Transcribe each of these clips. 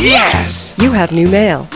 Yes! You have new mail.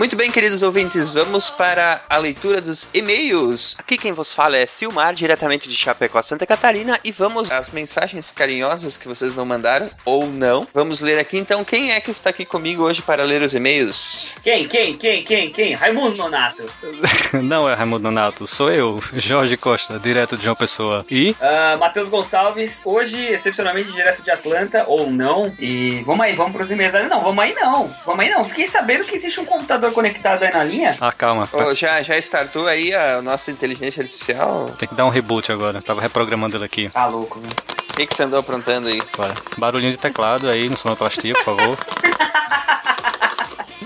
Muito bem, queridos ouvintes, vamos para a leitura dos e-mails. Aqui quem vos fala é Silmar, diretamente de Chapecó, Santa Catarina, e vamos às mensagens carinhosas que vocês não mandaram ou não. Vamos ler aqui então. Quem é que está aqui comigo hoje para ler os e-mails? Quem, quem, quem, quem, quem? Raimundo Nonato. Não é Raimundo Nonato, sou eu, Jorge Costa, direto de João Pessoa. E Uh, Matheus Gonçalves, hoje, excepcionalmente, direto de Atlanta, ou não. E vamos aí, vamos pros e-mails. Ah, Não, vamos aí não. Vamos aí não. Fiquei sabendo que existe um computador conectado aí na linha. Ah, calma. Ô, já, já startou aí a nossa inteligência artificial? Tem que dar um reboot agora. Tava reprogramando ele aqui. Tá louco, né? O que, que você andou aprontando aí? Bora. Barulhinho de teclado aí no sonoplastia, por favor.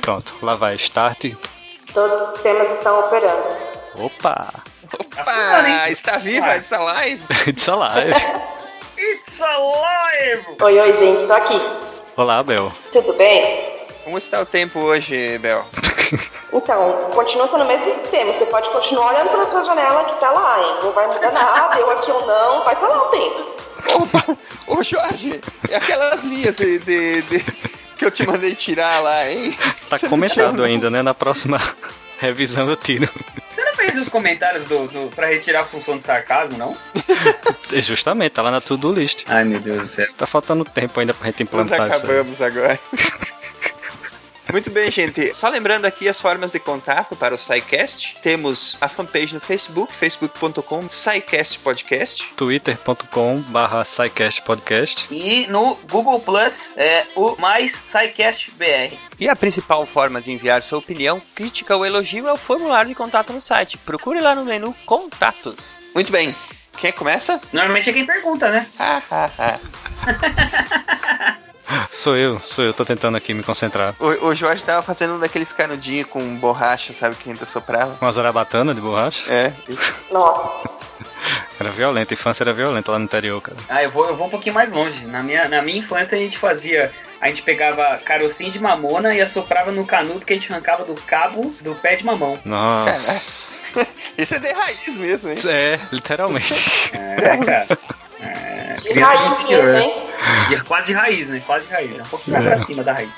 Pronto, lá vai. Start. Todos os sistemas estão operando. Opa! Opa! funcionando, hein? está viva Ah. essa live? It's alive. It's alive! Oi, oi, gente, tô aqui. Olá, Bel. Tudo bem? Como está o tempo hoje, Bel? Então, continua sendo o mesmo sistema. Você pode continuar olhando pela sua janela que tá lá, hein? Não vai mudar nada, eu aqui ou não, vai estar lá o tempo. Opa! Ô, Jorge! É aquelas linhas de, de- de- que eu te mandei tirar lá, hein? Tá Você comentado ainda, né? Na próxima revisão eu tiro. Você não fez os comentários do, do, pra retirar a função de sarcasmo, não? Justamente, tá lá na to-do list. Ai, meu Deus do céu. Tá faltando tempo ainda pra gente Nós implantar isso. acabamos agora. Muito bem, gente. Só lembrando aqui as formas de contato para o SciCast. Temos a fanpage no Facebook, facebook.com SciCast Podcast. twitter.com barra podcast E no Google Plus é o mais SciCast BR. E a principal forma de enviar sua opinião, crítica ou elogio é o formulário de contato no site. Procure lá no menu Contatos. Muito bem. Quem começa? Normalmente é quem pergunta, né? Sou eu, sou eu, tô tentando aqui me concentrar. O, o Jorge tava fazendo um daqueles canudinhos com borracha, sabe, que ainda soprava. Com a zarabatana de borracha. É. Nossa. Era violenta, a infância era violenta lá no interior, cara. Ah, eu vou, eu vou um pouquinho mais longe. Na minha, na minha infância a gente fazia. A gente pegava carocinho de mamona e assoprava no canudo que a gente arrancava do cabo do pé de mamão. Nossa. Isso é de raiz mesmo, hein? É, literalmente. É, cara. É, De criança raiz mesmo, hein? De- quase de raiz, né? Quase de raiz. É um pouquinho mais É. pra cima da raiz.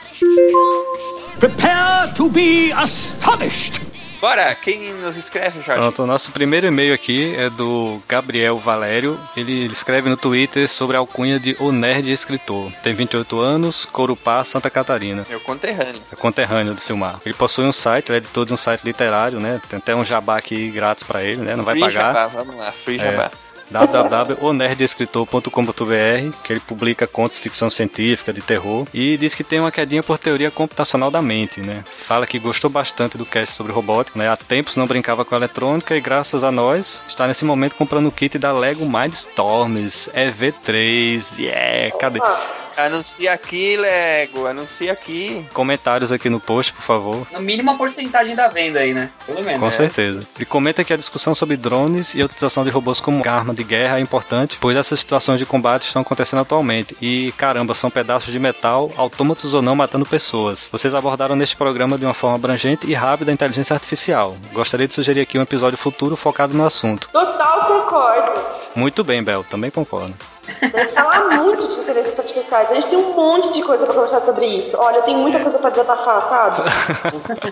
Prepare to be astonished. Bora, quem nos escreve, Jorge? Pronto, o nosso primeiro e-mail aqui é do Gabriel Valério. Ele ele escreve no Twitter sobre a alcunha de O Nerd Escritor. Tem 28 anos, Corupá, Santa Catarina. Meu conterrâneo. É conterrâneo do Silmar. Ele possui um site, ele é editor de um site literário, né? Tem até um jabá aqui grátis pra ele, né? Não vai Free pagar. Jabá, vamos lá, free É. www.onerdescritor.com.br que ele publica contos de ficção científica, de terror e diz que tem uma quedinha por teoria computacional da mente, né? Fala que gostou bastante do cast sobre robótica, né? Há tempos não brincava com eletrônica e graças a nós está nesse momento comprando o kit da Lego Mindstorms EV3. Yeah, cadê? Anuncia aqui, Lego, anuncia aqui. Comentários aqui no post, por favor. No mínimo a porcentagem da venda aí, né? Pelo menos. Com certeza. Ele comenta que a discussão sobre drones e a utilização de robôs como arma de guerra é importante, pois essas situações de combate estão acontecendo atualmente. E caramba, são pedaços de metal, autômatos ou não, matando pessoas. Vocês abordaram neste programa de uma forma abrangente e rápida a inteligência artificial. Gostaria de sugerir aqui um episódio futuro focado no assunto. Total concordo. Muito bem, Bel, também concordo. Vamos falar muito de inteligências artificiais. A gente tem um monte de coisa pra conversar sobre isso. Olha, eu tenho muita coisa pra desabafar, sabe?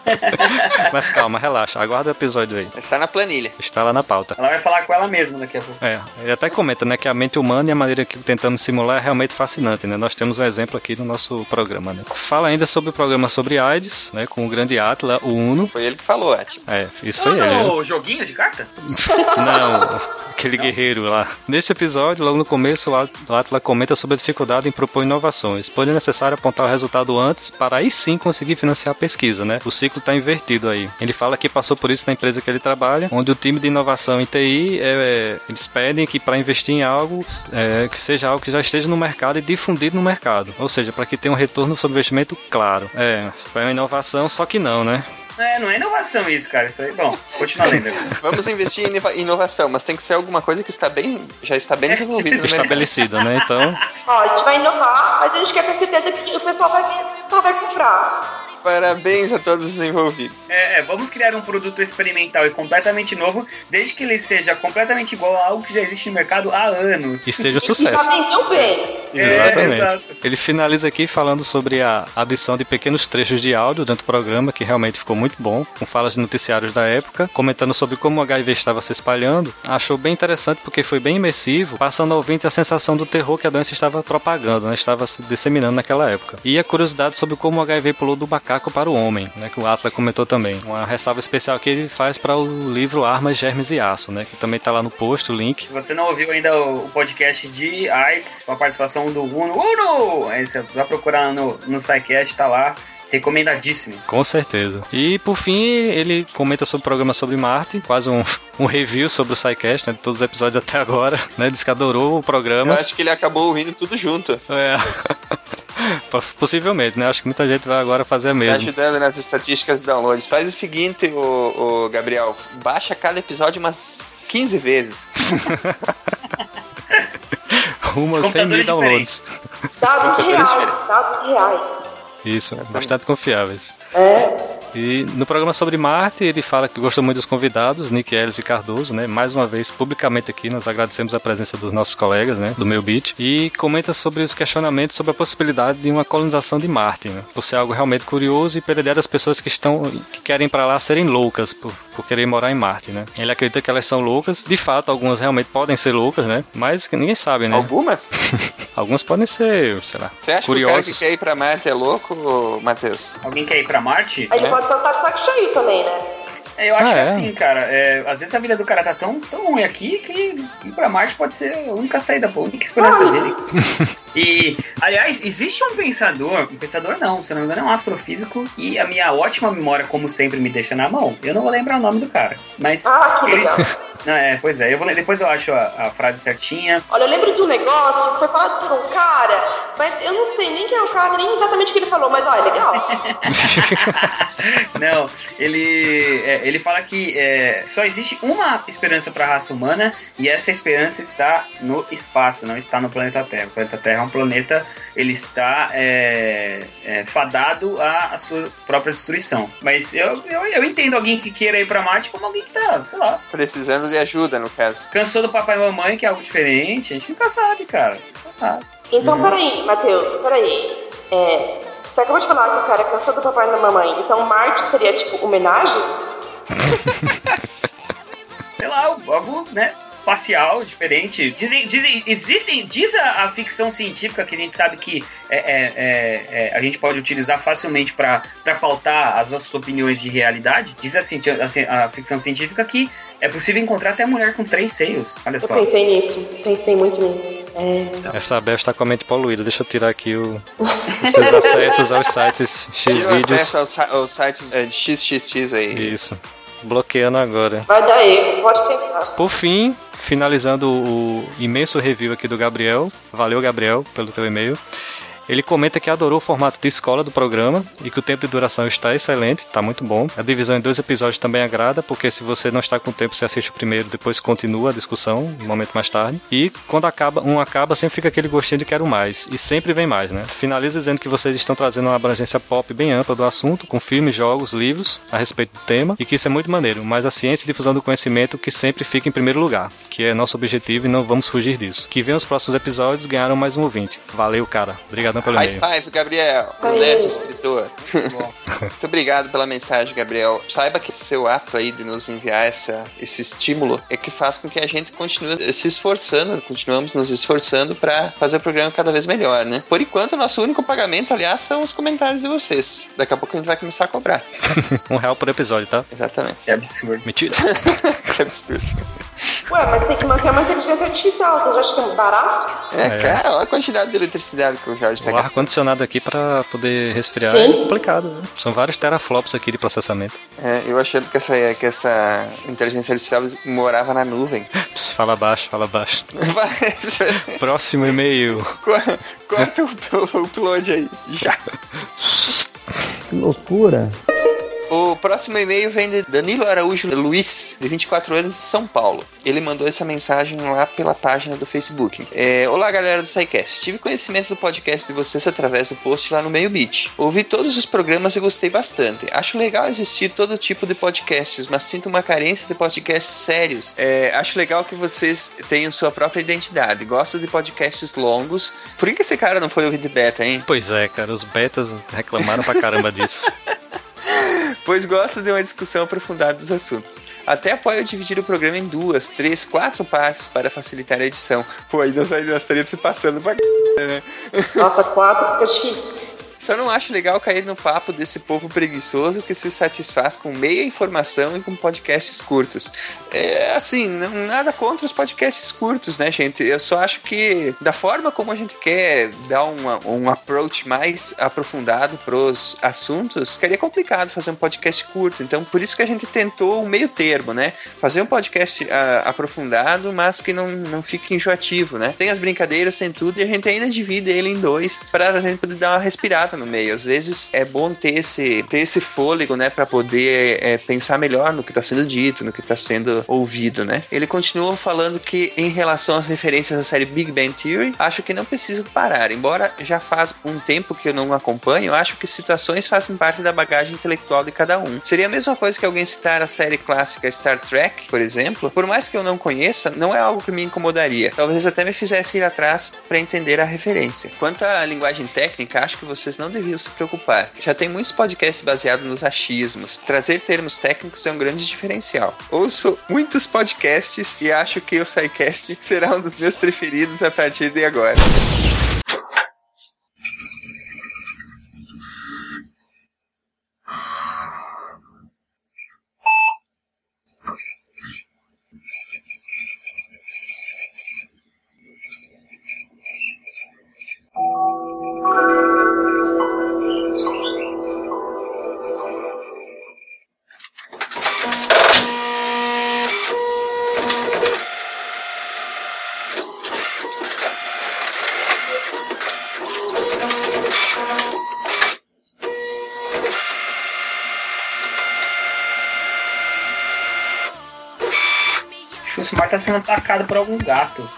Mas calma, relaxa, aguarda o episódio aí. Está na planilha. Está lá na pauta. Ela vai falar com ela mesma daqui a pouco. É, ele até comenta, né, que a mente humana e a maneira que tentamos simular é realmente fascinante, né? Nós temos um exemplo aqui no nosso programa, né? Fala ainda sobre o programa sobre AIDS, né, com o grande Atla, o Uno. Foi ele que falou, é, tipo. É, isso foi ele. No joguinho de carta? Não, aquele guerreiro lá. Neste episódio, logo no começo, o At- o Atla comenta sobre a dificuldade em propor inovações, pois é necessário apontar o resultado antes para aí sim conseguir financiar a pesquisa, né? O ciclo está invertido aí. Ele fala que passou por isso na empresa que ele trabalha, onde o time de inovação em TI, é, é, eles pedem que para investir em algo, é, que seja algo que já esteja no mercado e difundido no mercado. Ou seja, para que tenha um retorno sobre investimento claro. É, foi uma inovação, só que não, né? É, não é inovação isso, cara. Isso aí. Bom, continua lendo. Vamos investir em inova- inovação, mas tem que ser alguma coisa que está bem, já está bem desenvolvida no mercado. Estabelecida, né? Então, Ó, a gente vai inovar, mas a gente quer ter certeza que o pessoal vai vir, o pessoal vai comprar. Parabéns a todos os envolvidos. É, é, vamos criar um produto experimental e completamente novo, desde que ele seja completamente igual a algo que já existe no mercado há anos. E que já sucesso. vendeu bem. Exatamente. exato. Ele finaliza aqui falando sobre a adição de pequenos trechos de áudio dentro do programa, que realmente ficou muito bom, com falas de noticiários da época, comentando sobre como o HIV estava se espalhando. Achou bem interessante porque foi bem imersivo, passando ao ouvinte a sensação do terror que a doença estava propagando, né? estava se disseminando naquela época. E a curiosidade sobre como o HIV pulou do macaco para o homem, né? que o Atlas comentou também. Uma ressalva especial que ele faz para o livro Armas, Germes e Aço, né? que também está lá no post, o link. Se você não ouviu ainda o o podcast de AIDS, com a participação do Uno. Uno! Aí você vai procurar no, no SciCast, tá lá. Recomendadíssimo. Com certeza. E por fim, ele comenta sobre o programa sobre Marte, quase um, um review sobre o SciCast, né, de todos os episódios até agora, né? Diz que adorou o Eu programa. acho que ele acabou ouvindo tudo junto. É. Possivelmente, né? Acho que muita gente vai agora fazer a Tá mesma. ajudando nas estatísticas de downloads. Faz o seguinte, o, Gabriel. Baixa cada episódio umas 15 vezes. Rumo aos 100 mil downloads. Dados reais, dados reais. Isso, bastante confiáveis. É. E no programa sobre Marte, ele fala que gostou muito dos convidados, Nick Ellis e Cardoso, né? Mais uma vez, publicamente aqui, nós agradecemos a presença dos nossos colegas, né? Do meu beat. E comenta sobre os questionamentos sobre a possibilidade de uma colonização de Marte, né? Por ser algo realmente curioso e pela ideia das pessoas que estão, que querem ir pra lá serem loucas por, por querer morar em Marte, né? Ele acredita que elas são loucas. De fato, algumas realmente podem ser loucas, né? Mas ninguém sabe, né? Algumas? Algumas podem ser, sei lá, Você acha que o cara que curiosos. quer ir pra Marte é louco, Matheus? Alguém quer ir pra Marte? Aí ele É. pode só estar de saco cheio também, né? É, eu acho Ah, que é? assim, cara, é, às vezes a vida do cara tá tão, tão ruim aqui que ir pra Marte pode ser a única saída, pô, a única esperança dele. E, aliás, existe um pensador, um pensador não, se não me engano, é um astrofísico, e a minha ótima memória, como sempre, me deixa na mão. Eu não vou lembrar o nome do cara, mas. Ah, que ele- legal. Não, é, pois é, eu vou, depois eu acho a, a frase certinha. Olha, eu lembro de um negócio que foi falado por um cara, mas eu não sei nem quem é o cara, nem exatamente o que ele falou, mas ó, é legal. Não, ele, é, ele fala que é, só existe uma esperança para a raça humana e essa esperança está no espaço, não está no planeta Terra. O planeta Terra é um planeta, ele está é, é, fadado à, à sua própria destruição. Mas eu, eu, eu entendo alguém que queira ir para Marte como alguém que tá, sei lá, Precisando de ajuda, no caso. cansou do papai e mamãe, que é algo diferente. A gente nunca sabe, cara. Sabe. Então, peraí, Matheus, peraí. É, você acabou de falar que o cara cansou do papai e da mamãe, então Marte seria tipo homenagem? sei lá, algo, né, espacial, diferente. Dizem, dizem, existem, diz a, a ficção científica que a gente sabe que é, é, é, é, a gente pode utilizar facilmente para pautar as nossas opiniões de realidade. Diz assim, a, a ficção científica que é possível encontrar até mulher com três seios. Olha Eu só. pensei nisso, pensei muito nisso. É. Essa Bel está com a mente poluída. Deixa eu tirar aqui o, os seus acessos aos sites Tem X-Vídeos. acesso aos, aos sites é, XXX aí. Isso. Bloqueando agora. Vai dar erro, pode tentar. Por fim, finalizando o imenso review aqui do Gabriel. Valeu, Gabriel, pelo teu e-mail. Ele comenta que adorou o formato de escola do programa e que o tempo de duração está excelente, está muito bom. A divisão em dois episódios também agrada, porque se você não está com tempo, você assiste o primeiro, depois continua a discussão, um momento mais tarde. E quando acaba, um acaba, sempre fica aquele gostinho de quero mais. E sempre vem mais, né? Finaliza dizendo que vocês estão trazendo uma abrangência pop bem ampla do assunto, com filmes, jogos, livros a respeito do tema, e que isso é muito maneiro. Mas a ciência e difusão do conhecimento que sempre fica em primeiro lugar, que é nosso objetivo e não vamos fugir disso. Que venham os próximos episódios ganharam mais um ouvinte. Valeu, cara. Obrigadão pelo High five, Gabriel. Neto, escritor. Muito obrigado pela mensagem, Gabriel. Saiba que seu ato aí de nos enviar essa, esse estímulo é que faz com que a gente continue se esforçando, continuamos nos esforçando para fazer o programa cada vez melhor, né? Por enquanto, nosso único pagamento, aliás, são os comentários de vocês. Daqui a pouco a gente vai começar a cobrar. um real por episódio, tá? Exatamente. É absurdo. Mentira. que absurdo. Ué, mas tem que manter uma inteligência artificial, vocês acham que é barato? É, cara, olha a quantidade de eletricidade que o Jorge tá O gastando. ar-condicionado aqui pra poder resfriar Sim. é complicado. Né? São vários teraflops aqui de processamento. É, eu achando que essa, que essa inteligência artificial morava na nuvem. Pss, fala baixo, fala baixo. Vai, Próximo e-mail. co- corta o, o upload aí. Já. Que loucura. O próximo e-mail vem de Danilo Araújo Luiz, de 24 anos, de São Paulo. Ele mandou essa mensagem lá pela página do Facebook. É, Olá, galera do SciCast. Tive conhecimento do podcast de vocês através do post lá no Meio Beat. Ouvi todos os programas e gostei bastante. Acho legal existir todo tipo de podcasts, mas sinto uma carência de podcasts sérios. É, acho legal que vocês tenham sua própria identidade. Gosto de podcasts longos. Por que esse cara não foi ouvir de beta, hein? Pois é, cara, os betas reclamaram pra caramba disso. pois gosto de uma discussão aprofundada dos assuntos. Até apoio dividir o programa em duas, três, quatro partes para facilitar a edição. Pô, aí nós, nós se passando pra né? Nossa, quatro fica difícil. Só não acho legal cair no papo desse povo preguiçoso que se satisfaz com meia informação e com podcasts curtos. É assim, não, nada contra os podcasts curtos, né, gente? Eu só acho que da forma como a gente quer dar uma, um approach mais aprofundado pros assuntos, ficaria complicado fazer um podcast curto. Então, por isso que a gente tentou o meio termo, né? Fazer um podcast uh, aprofundado, mas que não, não fique enjoativo, né? Tem as brincadeiras, tem tudo, e a gente ainda divide ele em dois para a gente poder dar uma respirada no meio. Às vezes é bom ter esse, ter esse fôlego, né, para poder é, pensar melhor no que está sendo dito, no que está sendo ouvido, né? Ele continua falando que em relação às referências à série Big Bang Theory, acho que não preciso parar. Embora já faz um tempo que eu não acompanho, acho que citações fazem parte da bagagem intelectual de cada um. Seria a mesma coisa que alguém citar a série clássica Star Trek, por exemplo. Por mais que eu não conheça, não é algo que me incomodaria. Talvez até me fizesse ir atrás para entender a referência. Quanto à linguagem técnica, acho que vocês não deviam se preocupar. Já tem muitos podcasts baseados nos achismos. Trazer termos técnicos é um grande diferencial. Ouço muitos podcasts e acho que o SciCast será um dos meus preferidos a partir de agora. Tá sendo atacado por algum gato.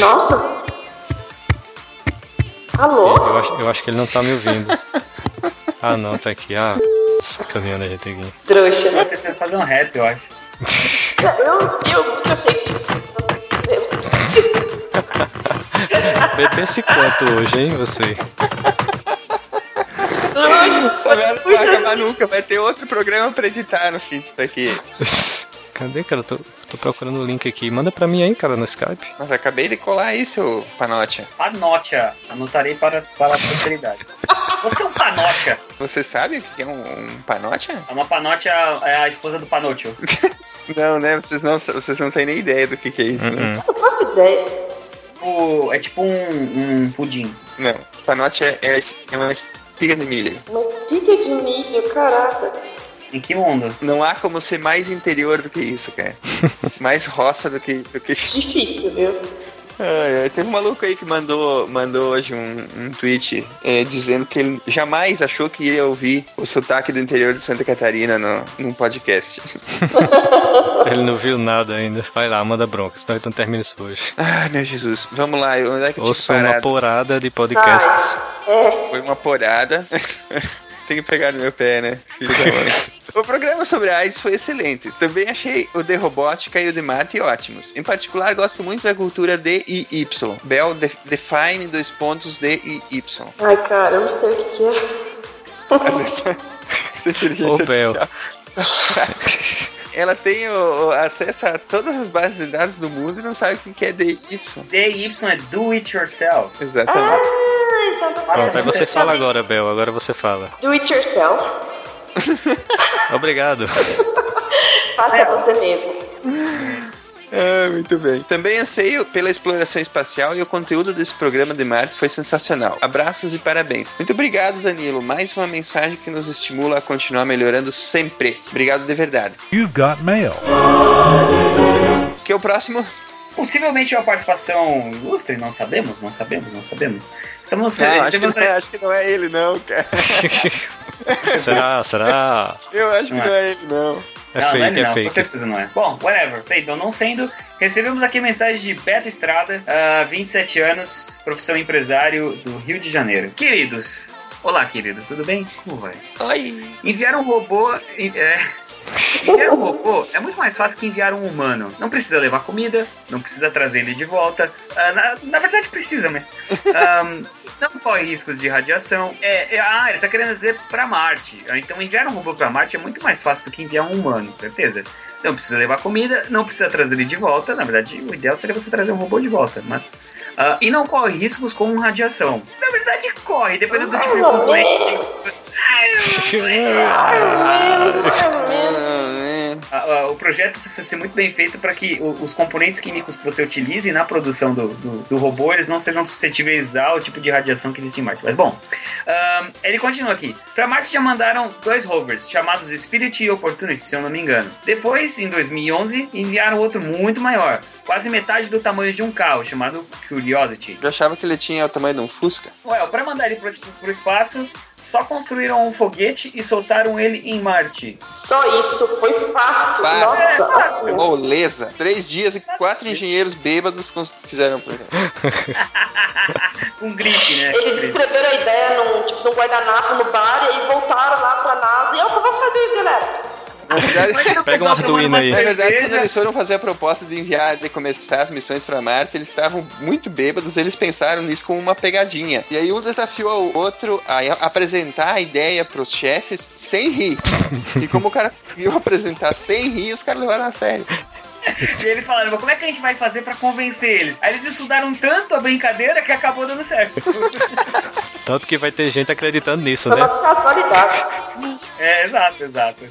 Nossa! Alô? Eu acho, eu acho que ele não tá me ouvindo. Ah, não, tá aqui. Ah, sacaneando a gente aqui. Trouxa. Tá tentando fazer um rap, eu acho. Eu, eu, eu achei que. Bebê esse quanto hoje, hein, você? Essa merda não vai acabar nunca. Vai ter outro programa pra editar no fim disso aqui. Cadê, cara? Tô, tô procurando o link aqui. Manda pra mim aí, cara, no Skype. Mas acabei de colar aí, seu panote. Panocha. Anotarei para, para a posteridade. Você é um panocha. Você sabe o que é um, um panote? É uma panocha, é a esposa do panocho. Não, né? Vocês não, vocês não têm nem ideia do que, que é isso, né? Eu não faço ideia. O- é tipo um, um pudim. Não. Panote é, é, é uma espiga de milho. Uma espiga de milho, caraca. Em que mundo? Não há como ser mais interior do que isso, cara. mais roça do que. Do que... Difícil, viu? Ai, ai, teve um maluco aí que mandou, mandou hoje um, um tweet é, dizendo que ele jamais achou que ia ouvir o sotaque do interior de Santa Catarina no, num podcast. Ele não viu nada ainda. Vai lá, manda bronca, senão ele não termina isso hoje. Ai, meu Jesus. Vamos lá, onde é que eu Ouça tinha uma porada de podcasts. É, Foi uma porada. Tem que pegar no meu pé, né? Filho da mãe. O programa sobre a AIDS foi excelente. Também achei o de robótica e o de Marte ótimos. Em particular, gosto muito da cultura D e Y. Bell de- define dois pontos D e Y. ai, cara, eu não sei o que, que é. Essa- essa inteligência Ô, Bel. artificial. Ela tem o, o acesso a todas as bases de dados do mundo e não sabe o que é D e Y. DY é do it yourself. Exatamente. Ah, então tá Pronto, aí você você fala agora, Bel. Agora você fala. Do it yourself. Obrigado. Faça você mesmo. Ah, muito bem. Também anseio pela exploração espacial e o conteúdo desse programa de Marte foi sensacional. Abraços e parabéns. Muito obrigado, Danilo. Mais uma mensagem que nos estimula a continuar melhorando sempre. Obrigado de verdade. You've got mail. Que é o próximo? Possivelmente uma participação ilustre, não sabemos, não sabemos, não sabemos. Estamos, Não, acho, que temos, não é, acho que não é ele, não, cara. Será? Será? Eu acho que Não é. não é ele, não. É não, não é fake, ele é não, com fake. certeza não é. Bom, whatever. Sei, então não sendo, recebemos aqui mensagem de Beto Estrada, ah, 27 anos, profissão empresário do Rio de Janeiro. Queridos, olá querido, tudo bem? Como vai? Oi. Enviar um robô. É, enviar um robô é muito mais fácil que enviar um humano. Não precisa levar comida, não precisa trazer ele de volta. Ah, na, na verdade precisa, mas. ahm, não corre riscos de radiação. É, é- ah, ele tá querendo dizer pra Marte. Ah, Então enviar um robô pra Marte é muito mais fácil do que enviar um humano, certeza? Não precisa levar comida, não precisa trazer ele de volta. Na verdade, o ideal seria você trazer um robô de volta, mas. ah, e não corre riscos com radiação. Na verdade, corre, dependendo do tipo de Ah, ah, o projeto precisa ser muito bem feito para que o- os componentes químicos que você utilize na produção do, do, do robô eles não sejam suscetíveis ao tipo de radiação que existe em Marte. Mas bom, ahn, ele continua aqui. Para Marte já mandaram dois rovers chamados Spirit e Opportunity, se eu não me engano. Depois, em 2011, enviaram outro muito maior, quase metade do tamanho de um carro, chamado Curiosity. Eu achava que ele tinha o tamanho de um Fusca. Well, para mandar ele pro, pro espaço, só construíram um foguete e soltaram ele em Marte. Só isso, foi fácil. Fácil. É, Nossa, fácil. assim, Moleza. Três dias e quatro engenheiros bêbados fizeram o projeto. Com gripe, né? Eles escreveram a ideia num, tipo, num guardanapo no bar e voltaram lá pra NASA. E eu vou fazer isso, galera. Na verdade, Pega um Arduino aí. na verdade, quando eles foram fazer a proposta de enviar, de começar as missões pra Marte, eles estavam muito bêbados, eles pensaram nisso como uma pegadinha. E aí um desafiou ao outro a apresentar a ideia pros chefes sem rir. E como o cara conseguiu apresentar sem rir, os caras levaram a sério. E eles falaram, mas como é que a gente vai fazer pra convencer eles? Aí eles estudaram tanto a brincadeira que acabou dando certo. Tanto que vai ter gente acreditando nisso, né? é, exato, exato.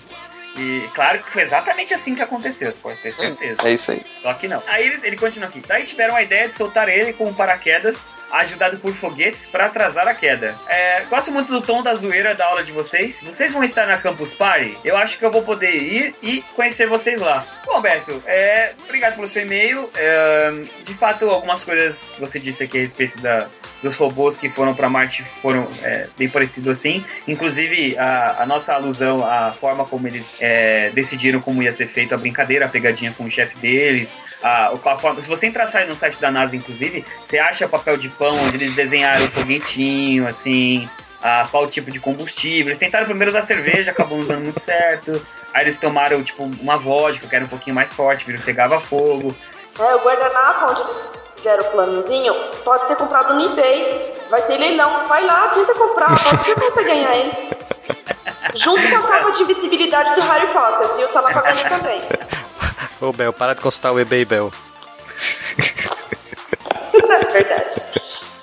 E claro que foi exatamente assim que aconteceu, você pode ter certeza. É isso aí. Só que não. Aí eles, ele continua aqui. Daí tiveram a ideia de soltar ele com um paraquedas ajudado por foguetes para atrasar a queda. É, gosto muito do tom da zoeira da aula de vocês. Vocês vão estar na Campus Party? Eu acho que eu vou poder ir e conhecer vocês lá. Bom, Beto, é, obrigado pelo seu e-mail. É, de fato, algumas coisas que você disse aqui a respeito da, dos robôs que foram para Marte foram é, bem parecidos assim. Inclusive, a, a nossa alusão à forma como eles é, decidiram como ia ser feita a brincadeira, a pegadinha com o chefe deles. A, a forma, se você entrar no site da NASA, inclusive, você acha papel de pão onde eles desenharam o foguetinho, assim, a, qual tipo de combustível. Eles tentaram primeiro da cerveja, acabou não dando muito certo. Aí eles tomaram, tipo, uma vodka, que era um pouquinho mais forte, viram que pegava fogo. É, o guardanapo onde eles fizeram o planozinho pode ser comprado no eBay. Vai ter leilão. Vai lá, tenta comprar. Pode ser que você ganhar ele. Junto com a capa de visibilidade do Harry Potter, viu? Tá lá pra ganhar também. Ô, Bel, para de consultar o eBay, Bel. É verdade.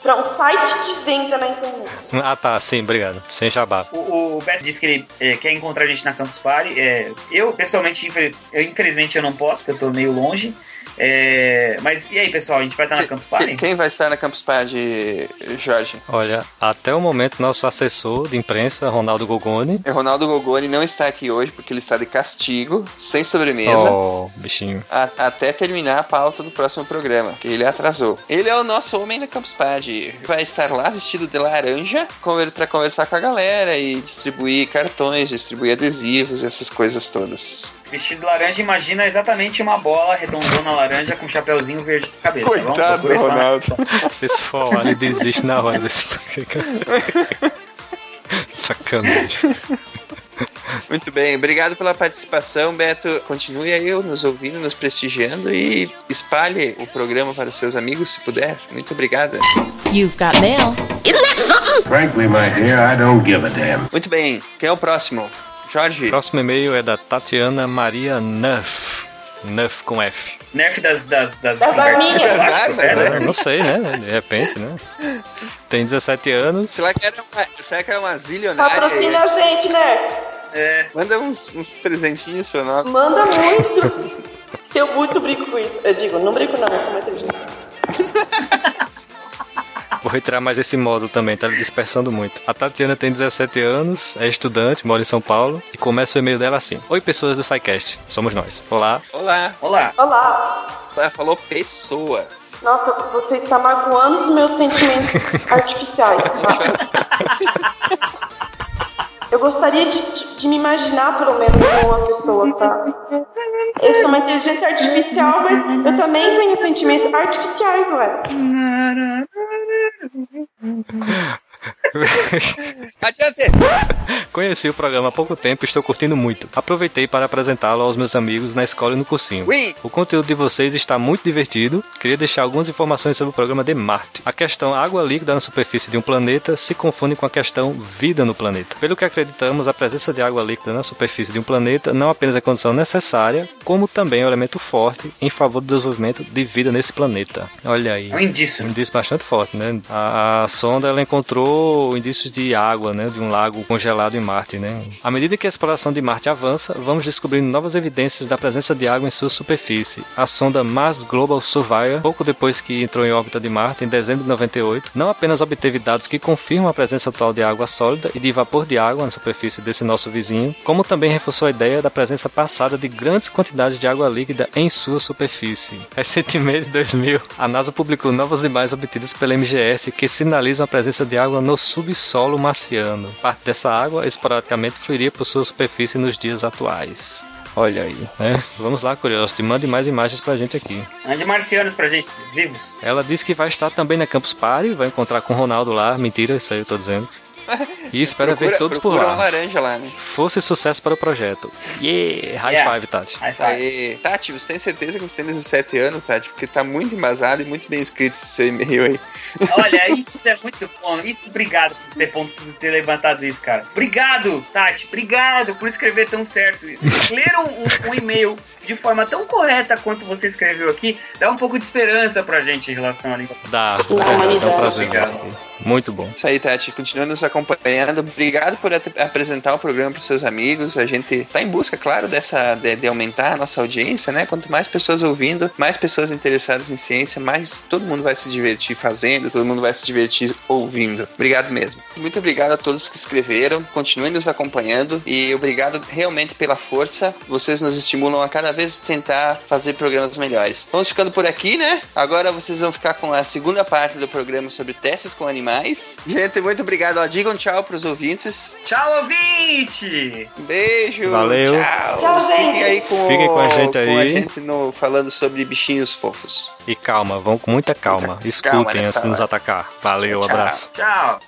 Pra um site de venda na internet. Ah, tá, sim, obrigado. Sem jabá. O, o Beto disse que ele é, quer encontrar a gente na Campus Party. É, eu, pessoalmente, infel- eu, infelizmente, eu não posso, porque eu tô meio longe. É, mas e aí, pessoal? A gente vai estar na Campus Party? Que- Quem vai estar na Campus Party, Jorge? Olha, até o momento, nosso assessor de imprensa, Ronaldo Gogoni. O Ronaldo Gogoni não está aqui hoje porque ele está de castigo, sem sobremesa. Oh, bichinho. a- até terminar a pauta do próximo programa, que ele atrasou. Ele é o nosso homem da Campus Party. Vai estar lá vestido de laranja para conversar com a galera e distribuir cartões, distribuir adesivos, essas coisas todas. Vestido laranja, imagina exatamente uma bola redondona laranja com um chapeuzinho verde na cabeça. tá? Coitado do isso Ronaldo. Se for lá, ele desiste na hora desse. Sacanagem. Muito bem, obrigado pela participação, Beto. Continue aí nos ouvindo, nos prestigiando e espalhe o programa para os seus amigos, se puder. Muito obrigada. You've got mail. Frankly, my dear, I don't give a damn. Muito bem, quem é o próximo? Jorge. Próximo e-mail é da Tatiana Maria Nuff. Nuff com F. Nerf das... Das, das, Das arminhas. Das armas, É, né? não sei, né? De repente, né? Tem 17 anos. Será que era uma, será que era uma zilionária? Patrocina a gente, né? É, Manda uns, uns presentinhos pra nós. Manda muito. Eu muito brinco com isso. Eu digo, não brinco não, eu sou muito inteligente. Vou retirar mais esse módulo também, tá dispersando muito. A Tatiana tem 17 anos, é estudante, mora em São Paulo e começa o e-mail dela assim: Oi, pessoas do SciCast, somos nós. Olá. Olá. olá. Olá. Ela falou pessoas. Nossa, você está magoando os meus sentimentos artificiais. Tá? Eu gostaria de, de, de me imaginar, pelo menos, como uma pessoa, tá? Eu sou uma inteligência artificial, mas eu também tenho sentimentos artificiais, ué. Mm-hmm. Adiante! Conheci o programa há pouco tempo e estou curtindo muito. Aproveitei para apresentá-lo aos meus amigos na escola e no cursinho. Ui! O conteúdo de vocês está muito divertido. Queria deixar algumas informações sobre o programa de Marte. A questão água líquida na superfície de um planeta se confunde com a questão vida no planeta. Pelo que acreditamos, a presença de água líquida na superfície de um planeta não apenas é condição necessária, como também é um elemento forte em favor do desenvolvimento de vida nesse planeta. Olha aí. É um indício. Um indício bastante forte, né? A, a sonda ela encontrou indícios de água, né? De um lago congelado em Marte, né? À medida que a exploração de Marte avança, vamos descobrindo novas evidências da presença de água em sua superfície. A sonda Mars Global Surveyor, pouco depois que entrou em órbita de Marte, em dezembro de 98, não apenas obteve dados que confirmam a presença atual de água sólida e de vapor de água na superfície desse nosso vizinho, como também reforçou a ideia da presença passada de grandes quantidades de água líquida em sua superfície. Recentemente, em 2000, a NASA publicou novas imagens obtidas pela MGS que sinalizam a presença de água no subsolo marciano. Parte dessa água esporadicamente fluiria por sua superfície nos dias atuais. Olha aí, né? Vamos lá, Curiosity, mande mais imagens pra gente aqui. Ande marcianos pra gente, vivos. Ela disse que vai estar também na Campus Party, vai encontrar com o Ronaldo lá. Mentira, isso aí eu tô dizendo. E espera ver Procura- todos por lá. uma laranja lá, né? Fosse sucesso para o projeto. Yeah! High Yeah. five, Tati. High five. Aí, Tati, você tem certeza que você tem 17 anos, Tati? Porque tá muito embasado e muito bem escrito esse seu e-mail aí. Olha, isso é muito bom. Isso, obrigado por ter, por ter levantado isso, cara. Obrigado, Tati. Obrigado por escrever tão certo. Ler um, um e-mail de forma tão correta quanto você escreveu aqui dá um pouco de esperança pra gente em relação ali. Dá, Na é, dá um prazer Obrigado. Muito bom. Isso aí, Tati. Continua nos acompanhando. Obrigado por ap- apresentar o programa para seus amigos. A gente tá em busca, claro, dessa de, de aumentar a nossa audiência, né? Quanto mais pessoas ouvindo, mais pessoas interessadas em ciência, mais todo mundo vai se divertir fazendo, todo mundo vai se divertir ouvindo. Obrigado mesmo. Muito obrigado a todos que escreveram. Continuem nos acompanhando e obrigado realmente pela força. Vocês nos estimulam a cada vez tentar fazer programas melhores. Vamos ficando por aqui, né? Agora vocês vão ficar com a segunda parte do programa sobre testes com animais. Gente, muito obrigado. Ó, digam tchau pros ouvintes. Tchau, ouvinte! Beijo. Valeu. Tchau. Tchau, gente. Fiquem aí com, Fiquem com a gente com aí. a gente no, falando sobre bichinhos fofos. E calma, vão com muita calma. Muita Escutem calma antes de nos atacar. Valeu, Tchau. abraço. Tchau!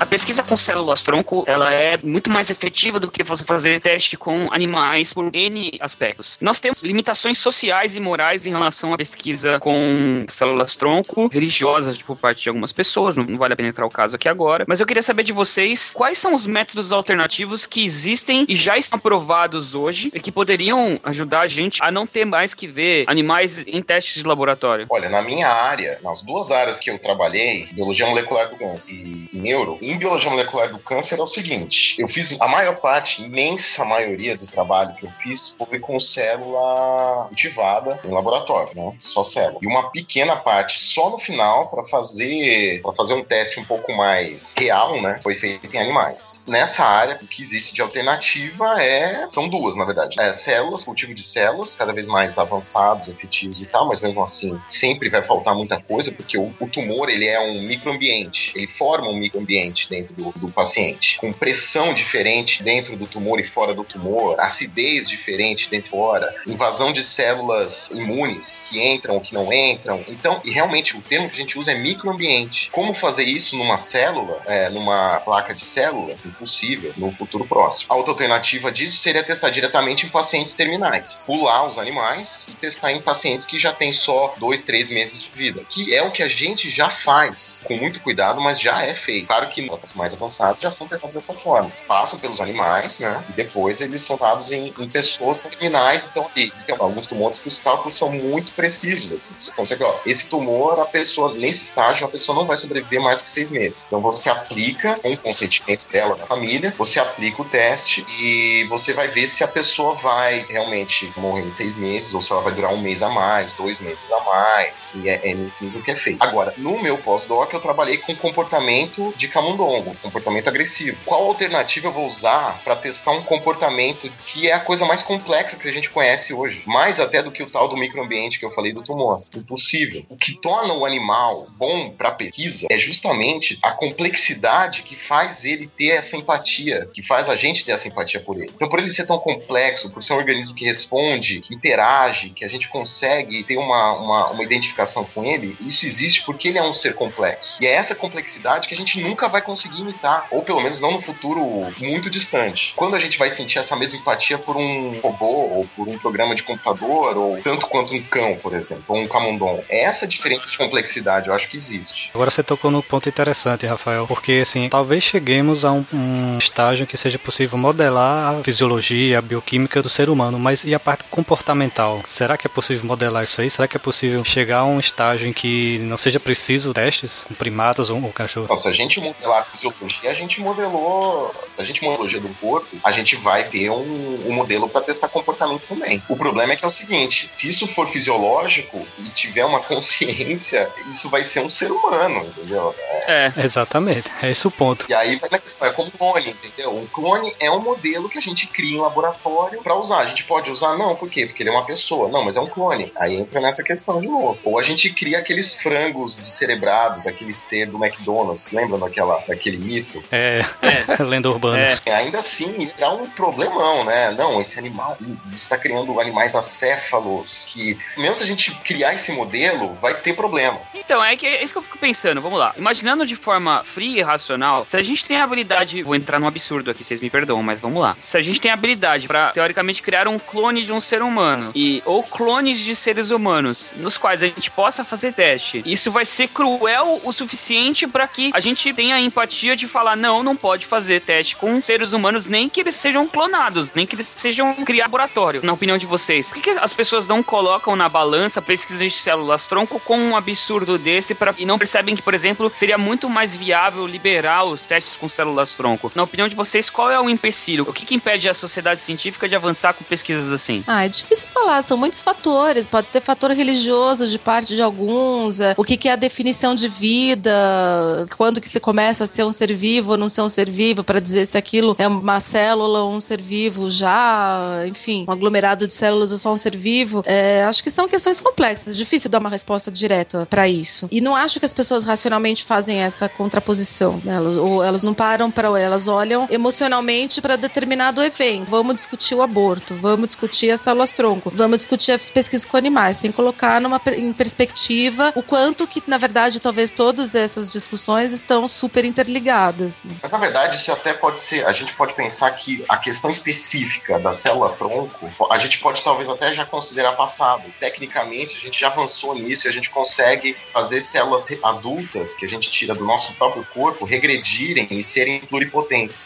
A pesquisa com células-tronco, ela é muito mais efetiva do que você fazer teste com animais por N aspectos. Nós temos limitações sociais e morais em relação à pesquisa com células-tronco, religiosas por parte de algumas pessoas, não não vale a pena entrar o caso aqui agora, mas eu queria saber de vocês quais são os métodos alternativos que existem e já estão aprovados hoje e que poderiam ajudar a gente a não ter mais que ver animais em testes de laboratório. Olha, na minha área, nas duas áreas que eu trabalhei, biologia molecular do câncer e neuro, em biologia molecular do câncer é o seguinte: eu fiz a maior parte, imensa maioria do trabalho que eu fiz foi com célula cultivada em laboratório, né? Só célula. E uma pequena parte só no final para fazer para fazer um teste um pouco mais real, né? Foi feito em animais. Nessa área, o que existe de alternativa é são duas, na verdade. É células, cultivo de células, cada vez mais avançados, efetivos e tal, mas mesmo assim sempre vai faltar muita coisa, porque o, o tumor ele é um microambiente, ele forma um microambiente dentro do, do paciente, com pressão diferente dentro do tumor e fora do tumor, acidez diferente dentro e fora, invasão de células imunes que entram ou que não entram. Então, e realmente o termo que a gente usa é microambiente. Como fazer isso numa célula, é, numa placa de célula? Impossível no futuro próximo. A outra alternativa disso seria testar diretamente em pacientes terminais, pular os animais e testar em pacientes que já têm só dois, três meses de vida, que é o que a gente já faz, com muito cuidado, mas já é feito. Claro que notas mais avançadas já são testadas dessa forma. Eles passam pelos animais, né? E depois eles são dados em, em pessoas terminais. Então, existem alguns tumores que os cálculos são muito precisos. Assim. Você consegue, ó, esse tumor, a pessoa, nesse estágio, a pessoa não vai sobreviver mais que seis meses. Então, você aplica, com consentimento dela, família, você aplica o teste e você vai ver se a pessoa vai realmente morrer em seis meses ou se ela vai durar um mês a mais, dois meses a mais. E é, é nesse nível que é feito. Agora, no meu pós-doc, eu trabalhei com comportamento de camundongo, comportamento agressivo. Qual alternativa eu vou usar para testar um comportamento que é a coisa mais complexa que a gente conhece hoje? Mais até do que o tal do microambiente que eu falei do tumor. Impossível. O que torna o animal bom para pesquisa é justamente a complexidade que faz ele ter essa empatia, que faz a gente ter essa empatia por ele. Então, por ele ser tão complexo, por ser um organismo que responde, que interage, que a gente consegue ter uma, uma, uma identificação com ele, isso existe porque ele é um ser complexo. E é essa complexidade que a gente nunca vai conseguir imitar, ou pelo menos não no futuro muito distante. Quando a gente vai sentir essa mesma empatia por um robô, ou por um programa de computador, ou tanto quanto um cão, por exemplo, ou um camundongo. É essa diferença de complexidade, eu acho que existe. Agora você tocou no ponto interessante, Rafael, porque assim, talvez cheguemos a um, um estágio que seja possível modelar a fisiologia, a bioquímica do ser humano, mas e a parte comportamental? Será que é possível modelar isso aí? Será que é possível chegar a um estágio em que não seja preciso testes com primatas ou, ou cachorro? Então, se a gente modelar a fisiologia, a gente modelou. Se a gente fisiologia do corpo, a gente vai ter um, um modelo para testar comportamento também. O problema é que é o seguinte: se isso for fisiológico e tiver uma consciência, isso vai ser um ser humano, entendeu? É. Exatamente, é esse o ponto. E aí vai na questão, é como clone, entendeu? Um clone é um modelo que a gente cria em laboratório para usar. A gente pode usar? Não, por quê? Porque ele é uma pessoa. Não, mas é um clone. Aí entra nessa questão de novo. Ou a gente cria aqueles frangos descerebrados, aquele ser do McDonald's, lembra daquela, daquele mito? É, é. lenda urbana. É. Ainda assim, será um problemão, né? Não, esse animal está criando animais acéfalos que, mesmo se a gente criar esse modelo, vai ter problema. Então, é, que, é isso que eu fico pensando. Vamos lá. Imaginando de forma fria e racional, se a gente tem a habilidade. Vou entrar num absurdo aqui, vocês me perdoam, mas vamos lá. Se a gente tem habilidade para teoricamente, criar um clone de um ser humano e ou clones de seres humanos, nos quais a gente possa fazer teste, isso vai ser cruel o suficiente para que a gente tenha a empatia de falar: não, não pode fazer teste com seres humanos, nem que eles sejam clonados, nem que eles sejam criar laboratório. Na opinião de vocês, por que, que as pessoas não colocam na balança pesquisa de células tronco com um absurdo desse pra, e não percebem que, por exemplo, seria muito mais viável liberar os testes com células tronco? Na opinião de vocês, qual é o empecilho? O que, que impede a sociedade científica de avançar com pesquisas assim? Ah, é difícil falar, são muitos fatores. Pode ter fator religioso de parte de alguns, é, o que, que é a definição de vida, quando que você começa a ser um ser vivo ou não ser um ser vivo, para dizer se aquilo é uma célula ou um ser vivo já, enfim, um aglomerado de células ou só um ser vivo. É, acho que são questões complexas, difícil dar uma resposta direta para isso. E não acho que as pessoas racionalmente fazem essa contraposição. Né? Elas, ou elas não param para elas olham emocionalmente para determinado evento. Vamos discutir o aborto, vamos discutir as células tronco, vamos discutir as pesquisas com animais, sem colocar numa em perspectiva o quanto que na verdade talvez todas essas discussões estão super interligadas. Mas na verdade isso até pode ser, a gente pode pensar que a questão específica da célula tronco, a gente pode talvez até já considerar passado. Tecnicamente a gente já avançou nisso e a gente consegue fazer células adultas que a gente tira do nosso próprio corpo regredirem e serem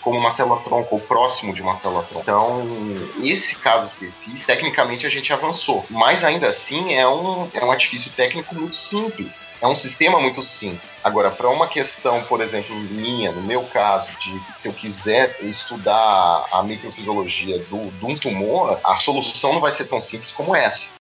como uma célula tronco ou próximo de uma célula tronco. Então, esse caso específico, tecnicamente a gente avançou, mas ainda assim é um, é um artifício técnico muito simples, é um sistema muito simples. Agora, para uma questão, por exemplo, minha, no meu caso, de se eu quiser estudar a microfisiologia do, de um tumor, a solução não vai ser tão simples como essa.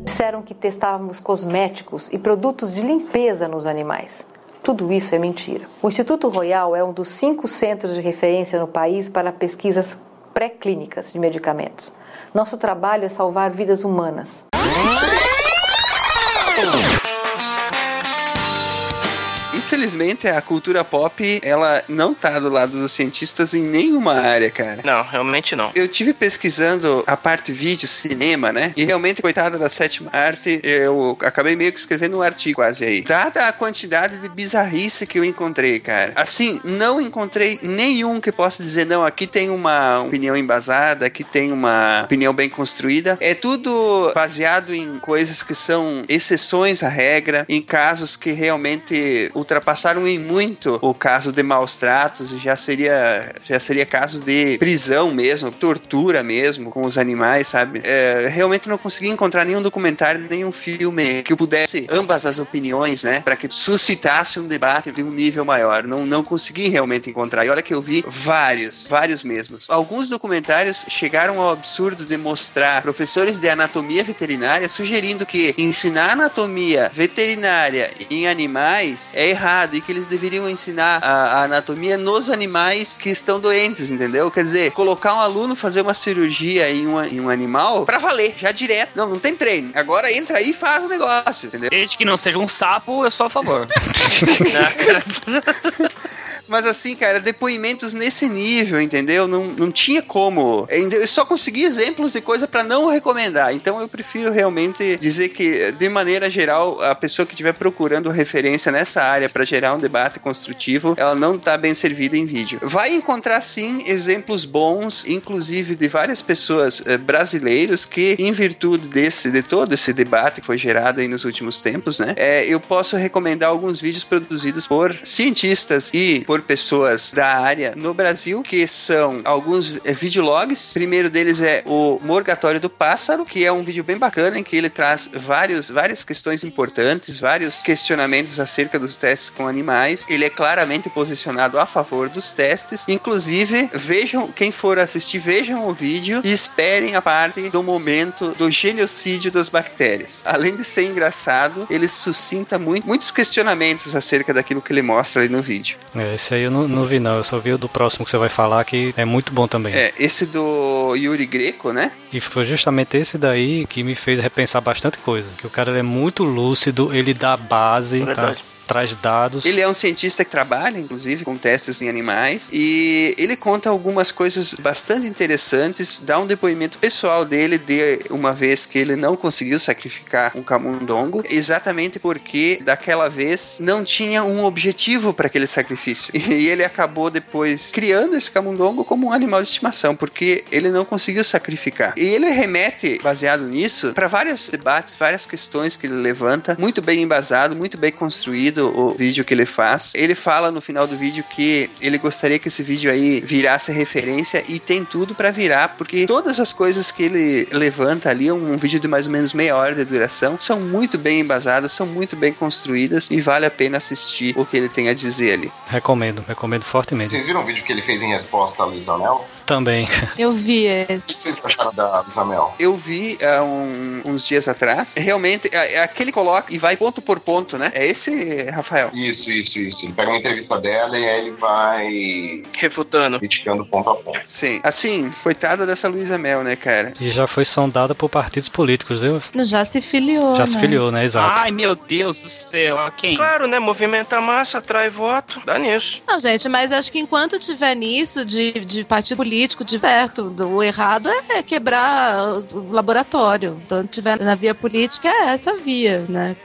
Disseram que testávamos cosméticos e produtos de limpeza nos animais. Tudo isso é mentira. O Instituto Royal é um dos cinco centros de referência no país para pesquisas pré-clínicas de medicamentos. Nosso trabalho é salvar vidas humanas. Infelizmente, a cultura pop, ela não tá do lado dos cientistas em nenhuma área, cara. Não, realmente não. Eu tive pesquisando a parte vídeo, cinema, né? E realmente, coitada da sétima arte, eu acabei meio que escrevendo um artigo quase aí. Dada a quantidade de bizarrice que eu encontrei, cara. Assim, não encontrei nenhum que possa dizer, não, aqui tem uma opinião embasada, aqui tem uma opinião bem construída. É tudo baseado em coisas que são exceções à regra, em casos que realmente ultrapassaram em muito o caso de maus tratos já seria, já seria caso de prisão mesmo, tortura mesmo com os animais, sabe? É, realmente não consegui encontrar nenhum documentário, nenhum filme que pudesse ambas as opiniões, né? Para que suscitasse um debate de um nível maior. Não, não consegui realmente encontrar. E olha que eu vi vários, vários mesmos. Alguns documentários chegaram ao absurdo de mostrar professores de anatomia veterinária sugerindo que ensinar anatomia veterinária em animais é errado errado e que eles deveriam ensinar a, a anatomia nos animais que estão doentes, entendeu? Quer dizer, colocar um aluno fazer uma cirurgia em, uma, em um animal pra valer, já direto. Não, não tem treino. Agora entra aí e faz o negócio, entendeu? Desde que não seja um sapo, eu sou a favor. Mas assim, cara, depoimentos nesse nível, entendeu? Não, não tinha como. Eu só consegui exemplos de coisa para não recomendar. Então eu prefiro realmente dizer que, de maneira geral, a pessoa que estiver procurando referência nessa área para gerar um debate construtivo, ela não tá bem servida em vídeo. Vai encontrar sim exemplos bons, inclusive de várias pessoas eh, brasileiros que, em virtude desse, de todo esse debate que foi gerado aí nos últimos tempos, né? É, eu posso recomendar alguns vídeos produzidos por cientistas e por pessoas da área no Brasil, que são alguns é, videologs. O primeiro deles é o Morgatório do Pássaro, que é um vídeo bem bacana em que ele traz vários, várias questões importantes, vários questionamentos acerca dos testes com animais. Ele é claramente posicionado a favor dos testes. Inclusive, vejam, quem for assistir, vejam o vídeo e esperem a parte do momento do genocídio das bactérias. Além de ser engraçado, ele suscita muito, muitos questionamentos acerca daquilo que ele mostra ali no vídeo. É, esse aí eu não, não, vi, não. Eu só vi o do próximo que você vai falar, que é muito bom também. É, esse do Yuri Greco, né? E foi justamente esse daí que me fez repensar bastante coisa. Que o cara é muito lúcido, ele dá base, tá? Traz dados. Ele é um cientista que trabalha, inclusive, com testes em animais e ele conta algumas coisas bastante interessantes, dá um depoimento pessoal dele de uma vez que ele não conseguiu sacrificar um camundongo, exatamente porque daquela vez não tinha um objetivo para aquele sacrifício. E ele acabou depois criando esse camundongo como um animal de estimação, porque ele não conseguiu sacrificar. E ele remete, baseado nisso, para vários debates, várias questões que ele levanta, muito bem embasado, muito bem construído o vídeo que ele faz. Ele fala no final do vídeo que ele gostaria que esse vídeo aí virasse referência e tem tudo para virar, porque todas as coisas que ele levanta ali, um, um vídeo de mais ou menos meia hora de duração, são muito bem embasadas, são muito bem construídas e vale a pena assistir o que ele tem a dizer ali. Recomendo, recomendo fortemente. Vocês viram o vídeo que ele fez em resposta a Luísa Mel? Também. Eu vi esse. O que vocês acharam da Luísa Mel? Eu vi há um, uns dias atrás. Realmente, é, é aquele coloca e vai ponto por ponto, né? É esse, Rafael. Isso, isso, isso. Ele pega uma entrevista dela e aí ele vai refutando, criticando ponto a ponto. Sim. Assim, coitada dessa Luísa Mel, né, cara? E já foi sondada por partidos políticos, viu? Já se filiou. Já né? se filiou, né? Exato. Ai, meu Deus do céu, a quem? Claro, né? Movimenta massa, atrai voto, dá nisso. Não, gente, mas acho que enquanto tiver nisso de, de partido político, de certo, o errado é quebrar o laboratório. Então, tiver na via política, é essa via, né?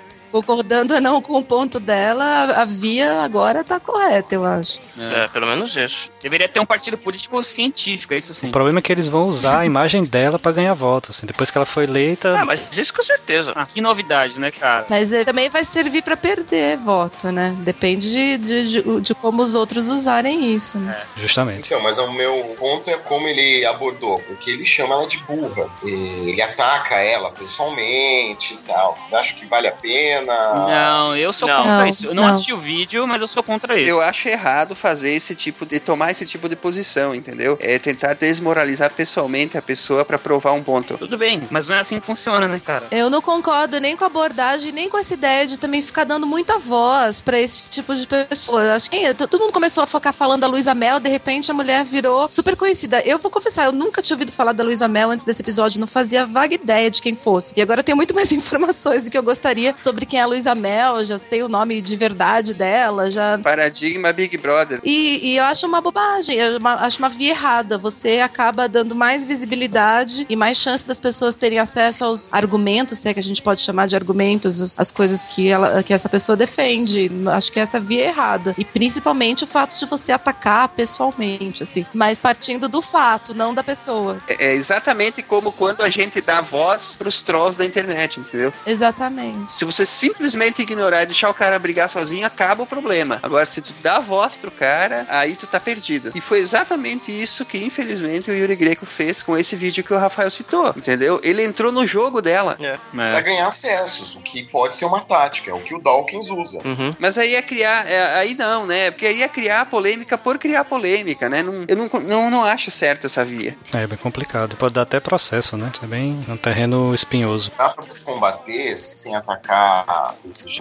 Concordando ou não com o ponto dela, a via agora tá correta, eu acho. É, pelo menos isso. Deveria ter um partido político científico, é isso sim. O problema é que eles vão usar a imagem dela para ganhar votos. Assim, depois que ela foi eleita. Ah, mas isso com certeza. Ah, que novidade, né, cara? Mas é, também vai servir para perder voto, né? Depende de, de, de, de, como os outros usarem isso, né? É. Justamente. Então, mas o meu ponto é como ele abordou, porque ele chama ela de burra. Ele ataca ela pessoalmente e tal. Vocês acham que vale a pena? Não, eu sou Não. contra Não, isso. Eu não, não. assisti o vídeo, mas eu sou contra isso. Eu acho errado fazer esse tipo de tomar esse tipo de posição, entendeu? É tentar desmoralizar pessoalmente a pessoa para provar um ponto. Tudo bem, mas não é assim que funciona, né, cara? Eu não concordo nem com a abordagem, nem com essa ideia de também ficar dando muita voz pra esse tipo de pessoa. Acho que t- todo mundo começou a focar falando da Luísa Mel, de repente a mulher virou super conhecida. Eu vou confessar, eu nunca tinha ouvido falar da Luísa Mel antes desse episódio, não fazia vaga ideia de quem fosse. E agora eu tenho muito mais informações do que eu gostaria sobre quem é a Luísa Mel, já sei o nome de verdade dela, já Paradigma Big Brother. e, e eu acho uma bobagem, eu acho uma via errada. Você acaba dando mais visibilidade e mais chance das pessoas terem acesso aos argumentos, se é que a gente pode chamar de argumentos, as- as coisas que, ela, que essa pessoa defende. Acho que essa via é errada. E principalmente o fato de você atacar pessoalmente, assim. Mas partindo do fato, não da pessoa. É é exatamente como quando a gente dá voz pros trolls da internet, entendeu? Exatamente. Se você simplesmente ignorar e deixar o cara brigar sozinho, acaba o problema. Agora, se tu dá voz pro cara, aí tu tá perdido. E foi exatamente isso que, infelizmente, o Yuri Greco fez com esse vídeo que o Rafael citou, entendeu? Ele entrou no jogo dela. É. Pra ganhar acessos, o que pode ser uma tática, é o que o Dawkins usa. Uhum. Mas aí é criar. é, aí não, né? Porque aí é criar polêmica por criar polêmica, né? Não- eu não, não, não acho certo essa via. É bem complicado. Pode dar até processo, né? É bem um terreno espinhoso. Dá pra se combater sem atacar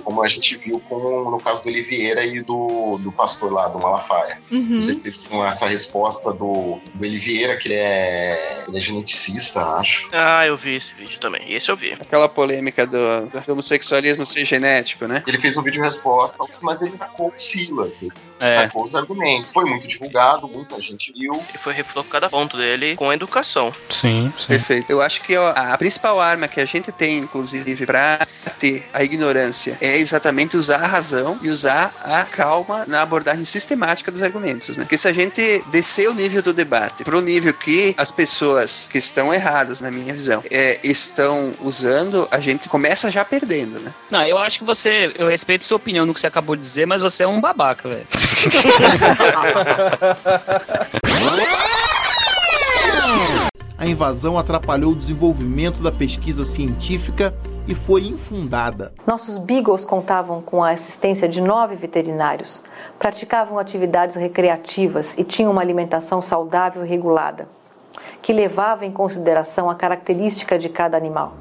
como a gente viu com, no caso do Oliveira e do, do pastor lá, do Malafaia. Uhum. Não sei se vocês viram essa resposta do, do Oliveira, que ele é, ele é geneticista, acho. Ah, eu vi esse vídeo também. Esse eu vi. Aquela polêmica do, do homossexualismo ser genético, né? Ele fez um vídeo resposta, mas ele tacou o Silas, ele É. tacou os argumentos. Foi muito divulgado, muita gente viu. E foi refutou cada ponto dele com educação. Sim, sim. Perfeito. Eu acho que ó, a principal arma que a gente tem, inclusive, pra ter a ignorância é exatamente usar a razão e usar a calma na abordagem sistemática dos argumentos, né? Porque se a gente descer o nível do debate pro nível que as pessoas que estão erradas, na minha visão, é, estão usando, a gente começa já perdendo, né? Não, eu acho que você. Eu respeito sua opinião no que você acabou de dizer, mas você é um babaca, velho. A invasão atrapalhou o desenvolvimento da pesquisa científica e foi infundada. Nossos beagles contavam com a assistência de nove veterinários, praticavam atividades recreativas e tinham uma alimentação saudável e regulada, que levava em consideração a característica de cada animal.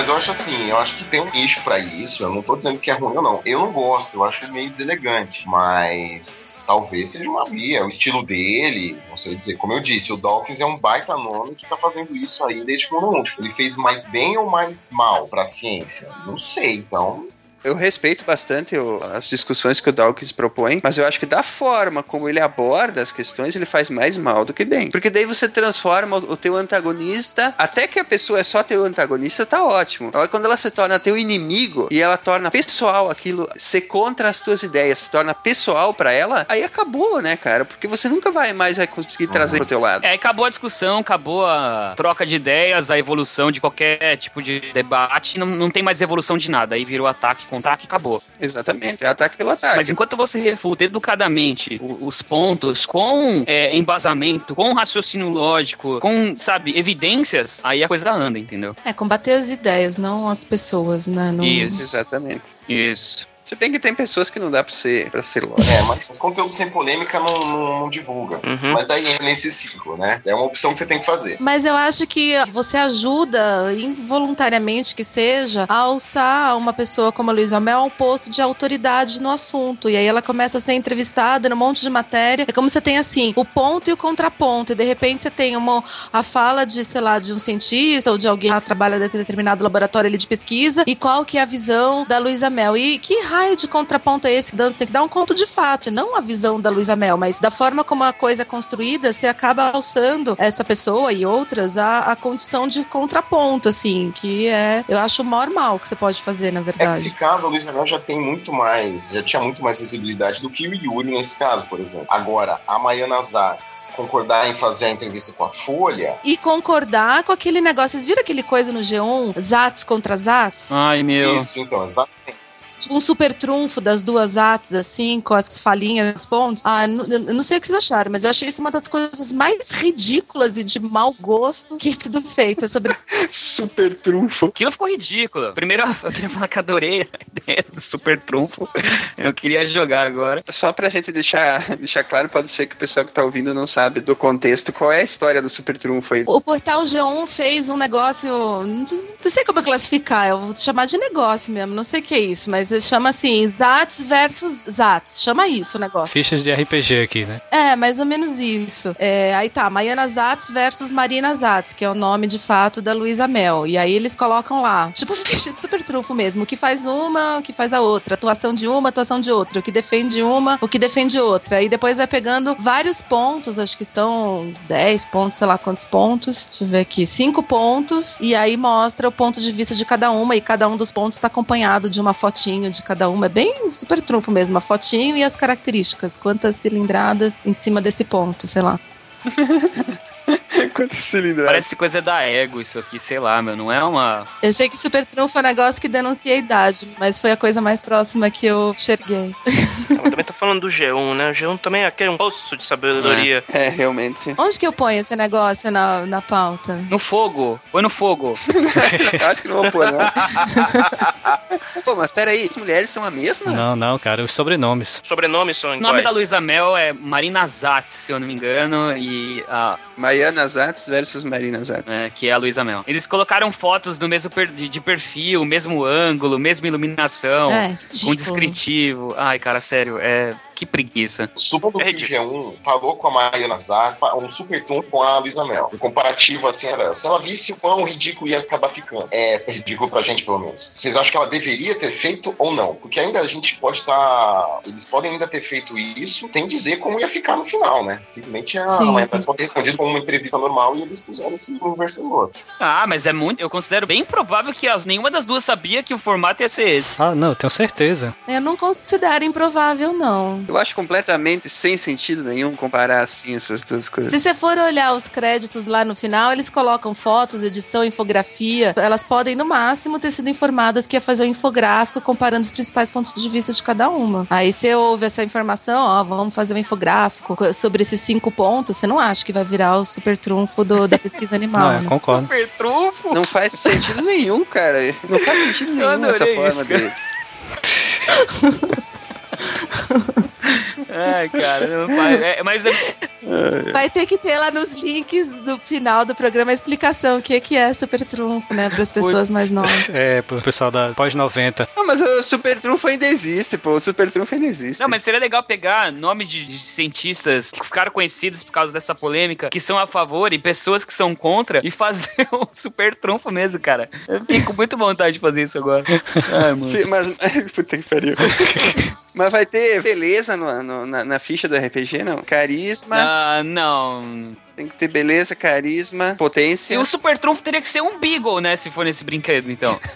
Mas eu acho assim, eu acho que tem um nicho pra isso. Eu não tô dizendo que é ruim ou não. Eu não gosto, eu acho meio deselegante. Mas talvez seja uma via, o estilo dele. Não sei dizer. Como eu disse, o Dawkins é um baita nome que tá fazendo isso aí desde que mundo Tipo, ele fez mais bem ou mais mal pra ciência? Não sei, então. Eu respeito bastante o- as discussões que o Dawkins propõe, mas eu acho que da forma como ele aborda as questões, ele faz mais mal do que bem. Porque daí você transforma o o teu antagonista, até que a pessoa é só teu antagonista, tá ótimo. Agora, quando ela se torna teu inimigo e ela torna pessoal aquilo, ser contra as tuas ideias, se torna pessoal pra ela, aí acabou, né, cara? Porque você nunca vai mais vai conseguir trazer pro teu lado. É, acabou a discussão, acabou a troca de ideias, a evolução de qualquer tipo de debate, não, não tem mais evolução de nada. Aí virou ataque e acabou. Exatamente, é ataque pelo ataque. Mas enquanto você refuta educadamente os pontos com é, embasamento, com raciocínio lógico, com, sabe, evidências, aí a coisa anda, entendeu? É, combater as ideias, não as pessoas, né? Não... Isso. Exatamente. Isso. Se bem que tem pessoas que não dá pra ser, pra ser lógico. É, mas os conteúdos sem polêmica não, não, não divulga. Uhum. Mas daí entra nesse ciclo, né? É uma opção que você tem que fazer. Mas eu acho que você ajuda, involuntariamente que seja, a alçar uma pessoa como a Luísa Mel ao posto de autoridade no assunto. E aí ela começa a ser entrevistada num monte de matéria. É como você tem assim, o ponto e o contraponto. E de repente você tem uma, a fala de, sei lá, de um cientista ou de alguém que trabalha em determinado laboratório ali de pesquisa. E qual que é a visão da Luísa Mel? E que raio de contraponto é esse? Você tem que dar um conto de fato, e não a visão da Luísa Mel, mas da forma como a coisa é construída, você acaba alçando essa pessoa e outras a, a condição de contraponto, assim, que é, eu acho o maior mal que você pode fazer, na É verdade. esse caso, a Luísa Mel já tem muito mais, já tinha muito mais visibilidade do que o Yuri nesse caso, por exemplo. Agora, a Maiana Zatz concordar em fazer a entrevista com a Folha, E concordar com aquele negócio. Vocês viram aquele coisa no G1? Zats contra Zats? Ai, meu. isso, então, exatamente. Um super trunfo das duas Zats, assim, com as falinhas, os pontos. Ah, n- eu não sei o que vocês acharam, mas eu achei isso uma das coisas mais ridículas e de mau gosto que tudo feito. É sobre Super trunfo. Aquilo ficou ridículo. Primeiro, eu queria falar que adorei a ideia do super trunfo. Eu queria jogar agora. Só pra gente deixar, deixar claro, pode ser que o pessoal que tá ouvindo não sabe do contexto. Qual é a história do Super Trunfo aí? O portal G1 fez um negócio. Não não sei como classificar, eu vou chamar de negócio mesmo, não sei o que é isso, mas ele chama assim: Zats versus Zats. Chama isso o negócio. Fichas de RPG aqui, né? É, mais ou menos isso. É, aí tá, Maiana Zatz versus Marina Zatz, que é o nome de fato da Luísa Mel. E aí eles colocam lá, tipo ficha de super trunfo mesmo, o que faz uma, o que faz a outra, atuação de uma, atuação de outra, o que defende uma, o que defende outra. E depois vai pegando vários pontos, acho que são 10 pontos, sei lá quantos pontos. Deixa eu ver aqui, 5 pontos, e aí mostra o ponto de vista de cada uma, e cada um dos pontos está acompanhado de uma de cada uma. É bem super trunfo mesmo, a fotinho e as características, quantas cilindradas em cima desse ponto, sei lá. Quantos cilindradas? Parece coisa da ego isso aqui, sei lá, meu. Não é uma. Eu sei que super trunfo é um negócio que denuncia a idade, mas foi a coisa mais próxima que eu enxerguei. Falando do G1, né? O G1 também é aquele um poço de sabedoria. É, realmente. Onde que eu ponho esse negócio na, na pauta? No fogo. Põe no fogo. Acho que não vou pôr, não. Pô, mas peraí, as mulheres são a mesma? Não, não, cara, os sobrenomes. Sobrenomes são O nome iguais. da Luísa Mel é Marina Zatz, se eu não me engano, e a Mariana Zatz versus Marina Zatz. É, que é a Luísa Mel. Eles colocaram fotos do mesmo per- de, perfil, mesmo ângulo, mesma iluminação, É, com ridículo. descritivo. Ai, cara, sério, é. live. Que preguiça. Supondo que o G1 falou com a Mariana Zatz, um super trunfo com a Luísa Mel. O comparativo, assim, era, se ela visse o quão ridículo ia acabar ficando. É ridículo pra gente, pelo menos. Vocês acham que ela deveria ter feito ou não? Porque ainda a gente pode estar... Eles podem ainda ter feito isso sem dizer como ia ficar no final, né? Simplesmente a Sim. Mariana pode ter respondido como uma entrevista normal e eles puseram esse o outro. Ah, mas é muito. Eu considero bem provável que as, nenhuma das duas sabia que o formato ia ser esse. Ah, não, eu tenho certeza. Eu não considero improvável, não. Eu acho completamente sem sentido nenhum comparar assim essas duas coisas. Se você for olhar os créditos lá no final, eles colocam fotos, edição, infografia. Elas podem, no máximo, ter sido informadas que ia fazer um infográfico comparando os principais pontos de vista de cada uma. Aí você ouve essa informação, ó, vamos fazer um infográfico sobre esses cinco pontos. Você não acha que vai virar o super trunfo do- da pesquisa animal. Não, né? eu concordo. Super trunfo. Não faz sentido nenhum, cara. Não faz sentido nenhum essa forma isso, dele. Ai, cara, não faz. É, mas é, Vai ter que ter lá nos links do final do programa a explicação o que, que é super trunfo, né? Para as pessoas Putz. mais novas. É, pro pessoal da pós-90. Não, mas o Super Trunfo ainda existe, pô. O Super Trunfo ainda existe. Não, mas seria legal pegar nomes de, de cientistas que ficaram conhecidos por causa dessa polêmica, que são a favor e pessoas que são contra, e fazer um super trunfo mesmo, cara. Eu fiquei com muita vontade de fazer isso agora. Ai, mano. Mas, puta que pariu. Mas vai ter beleza no, no- na, na ficha do RPG, não? Carisma. Ah, não. Tem que ter beleza, carisma, potência. E o super trunfo teria que ser um Beagle, né? Se for nesse brinquedo, então.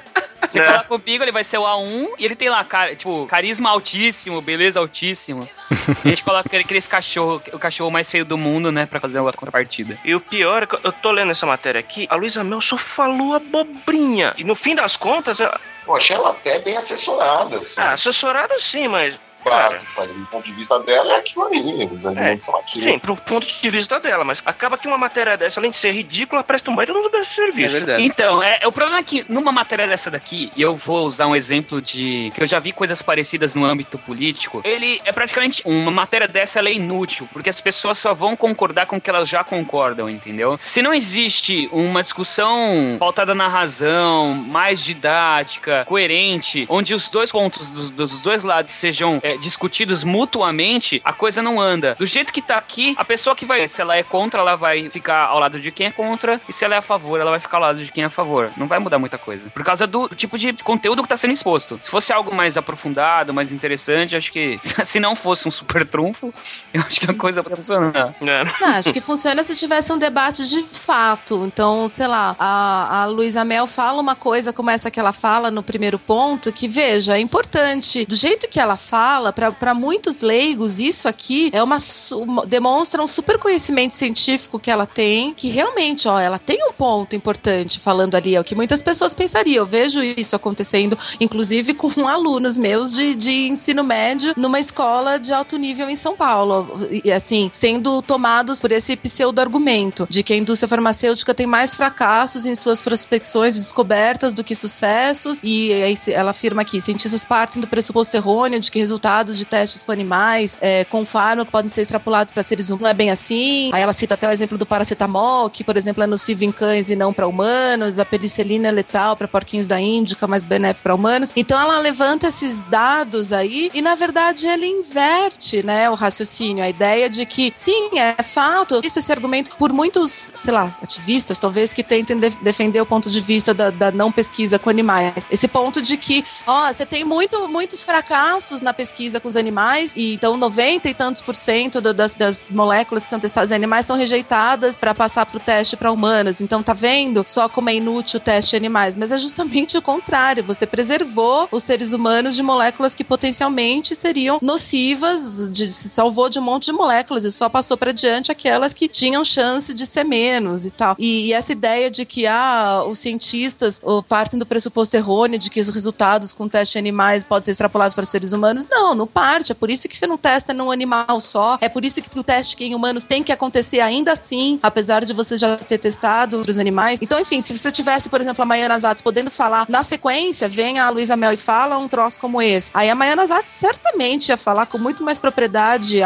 Você É. coloca o Beagle, ele vai ser o A1 e ele tem lá, cara, tipo, carisma altíssimo, beleza altíssima. a gente coloca aquele, aquele cachorro, o cachorro mais feio do mundo, né? Pra fazer a contrapartida. E o pior é que eu tô lendo essa matéria aqui, a Luísa Mel só falou abobrinha. E no fim das contas, ela... Achei ela até bem assessorada, assim. ah, assessorada sim, mas. Básico ali. Do ponto de vista dela, é aquilo ali. Os alimentos são aquilo. sim, pro ponto de vista dela, mas acaba que uma matéria dessa, além de ser ridícula, presta um baita nos É serviços. verdade. Então, é, o problema é que numa matéria dessa daqui, e eu vou usar um exemplo de que eu já vi coisas parecidas no âmbito político, ele é praticamente uma matéria dessa ela é inútil, porque as pessoas só vão concordar com o que elas já concordam, entendeu? Se não existe uma discussão pautada na razão, mais didática, coerente, onde os dois pontos dos, dos dois lados sejam é, discutidos mutuamente, a coisa não anda. Do jeito que tá aqui, a pessoa que vai, se ela é contra, ela vai ficar ao lado de quem é contra, e se ela é a favor, ela vai ficar ao lado de quem é a favor. Não vai mudar muita coisa. Por causa do tipo de conteúdo que tá sendo exposto. Se fosse algo mais aprofundado, mais interessante, acho que se não fosse um super trunfo, eu acho que a coisa vai funcionar. É. Não, acho que funciona se tivesse um debate de fato. Então, sei lá, a, a Luísa Mel fala uma coisa como essa que ela fala no primeiro ponto, que veja, é importante. Do jeito que ela fala, para muitos leigos, isso aqui é uma, uma- demonstra um super conhecimento científico que ela tem, que realmente, ó, ela tem um ponto importante falando ali, é o que muitas pessoas pensariam. Eu vejo isso acontecendo, inclusive com alunos meus de, de ensino médio numa escola de alto nível em São Paulo. E assim, sendo tomados por esse pseudo-argumento de que a indústria farmacêutica tem mais fracassos em suas prospecções e descobertas do que sucessos. E ela afirma aqui: cientistas partem do pressuposto errôneo de que resultados de testes com animais é, com fármaco podem ser extrapolados para seres humanos. Não é bem assim. Aí ela cita até o exemplo do paracetamol, que, por exemplo, é nocivo em cães e não para humanos. A penicilina é letal para porquinhos da Índica, mas benéfico para humanos. Então ela levanta esses dados aí e, na verdade, ele inverte né, o raciocínio. A ideia de que, sim, é fato. Visto esse argumento por muitos, sei lá, ativistas, talvez, que tentem de- defender o ponto de vista da, da não pesquisa com animais. Esse ponto de que, ó, você tem muito, muitos fracassos na pesquisa com os animais, e então 90 e tantos por cento do- das, das moléculas que são testadas em animais são rejeitadas para passar para o teste para humanos. Então, tá vendo só como é inútil o teste em animais? Mas é justamente o contrário. Você preservou os seres humanos de moléculas que potencialmente seriam nocivas, de, se salvou de um monte de moléculas e só passou para diante aquelas que tinham chance de ser menos e tal. E, e essa ideia de que ah, os cientistas oh, partem do pressuposto errôneo de que os resultados com teste animais podem ser extrapolados para seres humanos, não. Não, não parte. É por isso que você não testa num animal só. É por isso que o teste em humanos tem que acontecer ainda assim, apesar de você já ter testado outros animais. Então, enfim, se você tivesse, por exemplo, a Maiana Zatz podendo falar na sequência, vem a Luísa Mel e fala um troço como esse. Aí a Maiana Zatz certamente ia falar com muito mais propriedade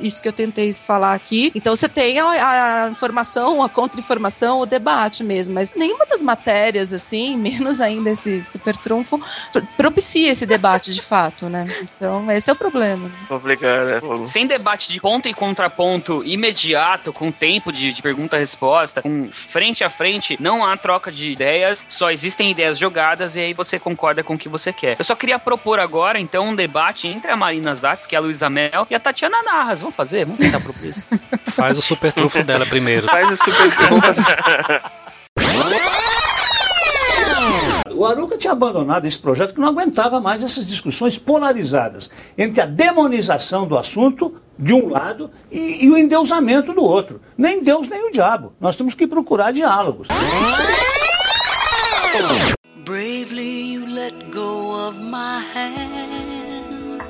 isso que eu tentei falar aqui. Então você tem a, a informação, a contra-informação, o debate mesmo. Mas nenhuma das matérias, assim, menos ainda esse super trunfo, propicia esse debate de fato, né? Então, esse é o problema. Obrigado. Né? Sem debate de ponto e contraponto imediato, com tempo de, de pergunta-resposta, com frente a frente, não há troca de ideias, só existem ideias jogadas e aí você concorda com o que você quer. Eu só queria propor agora, então, um debate entre a Marina Zatz, que é a Luísa Mel, e a Tatiana Narras. Vamos fazer? Vamos tentar propor isso. Faz o super trunfo dela primeiro. Faz o super trunfo. O Aruca tinha abandonado esse projeto que não aguentava mais essas discussões polarizadas entre a demonização do assunto de um lado e, e, o endeusamento do outro. Nem Deus nem o diabo. Nós temos que procurar diálogos. Bravely you let go of my hand.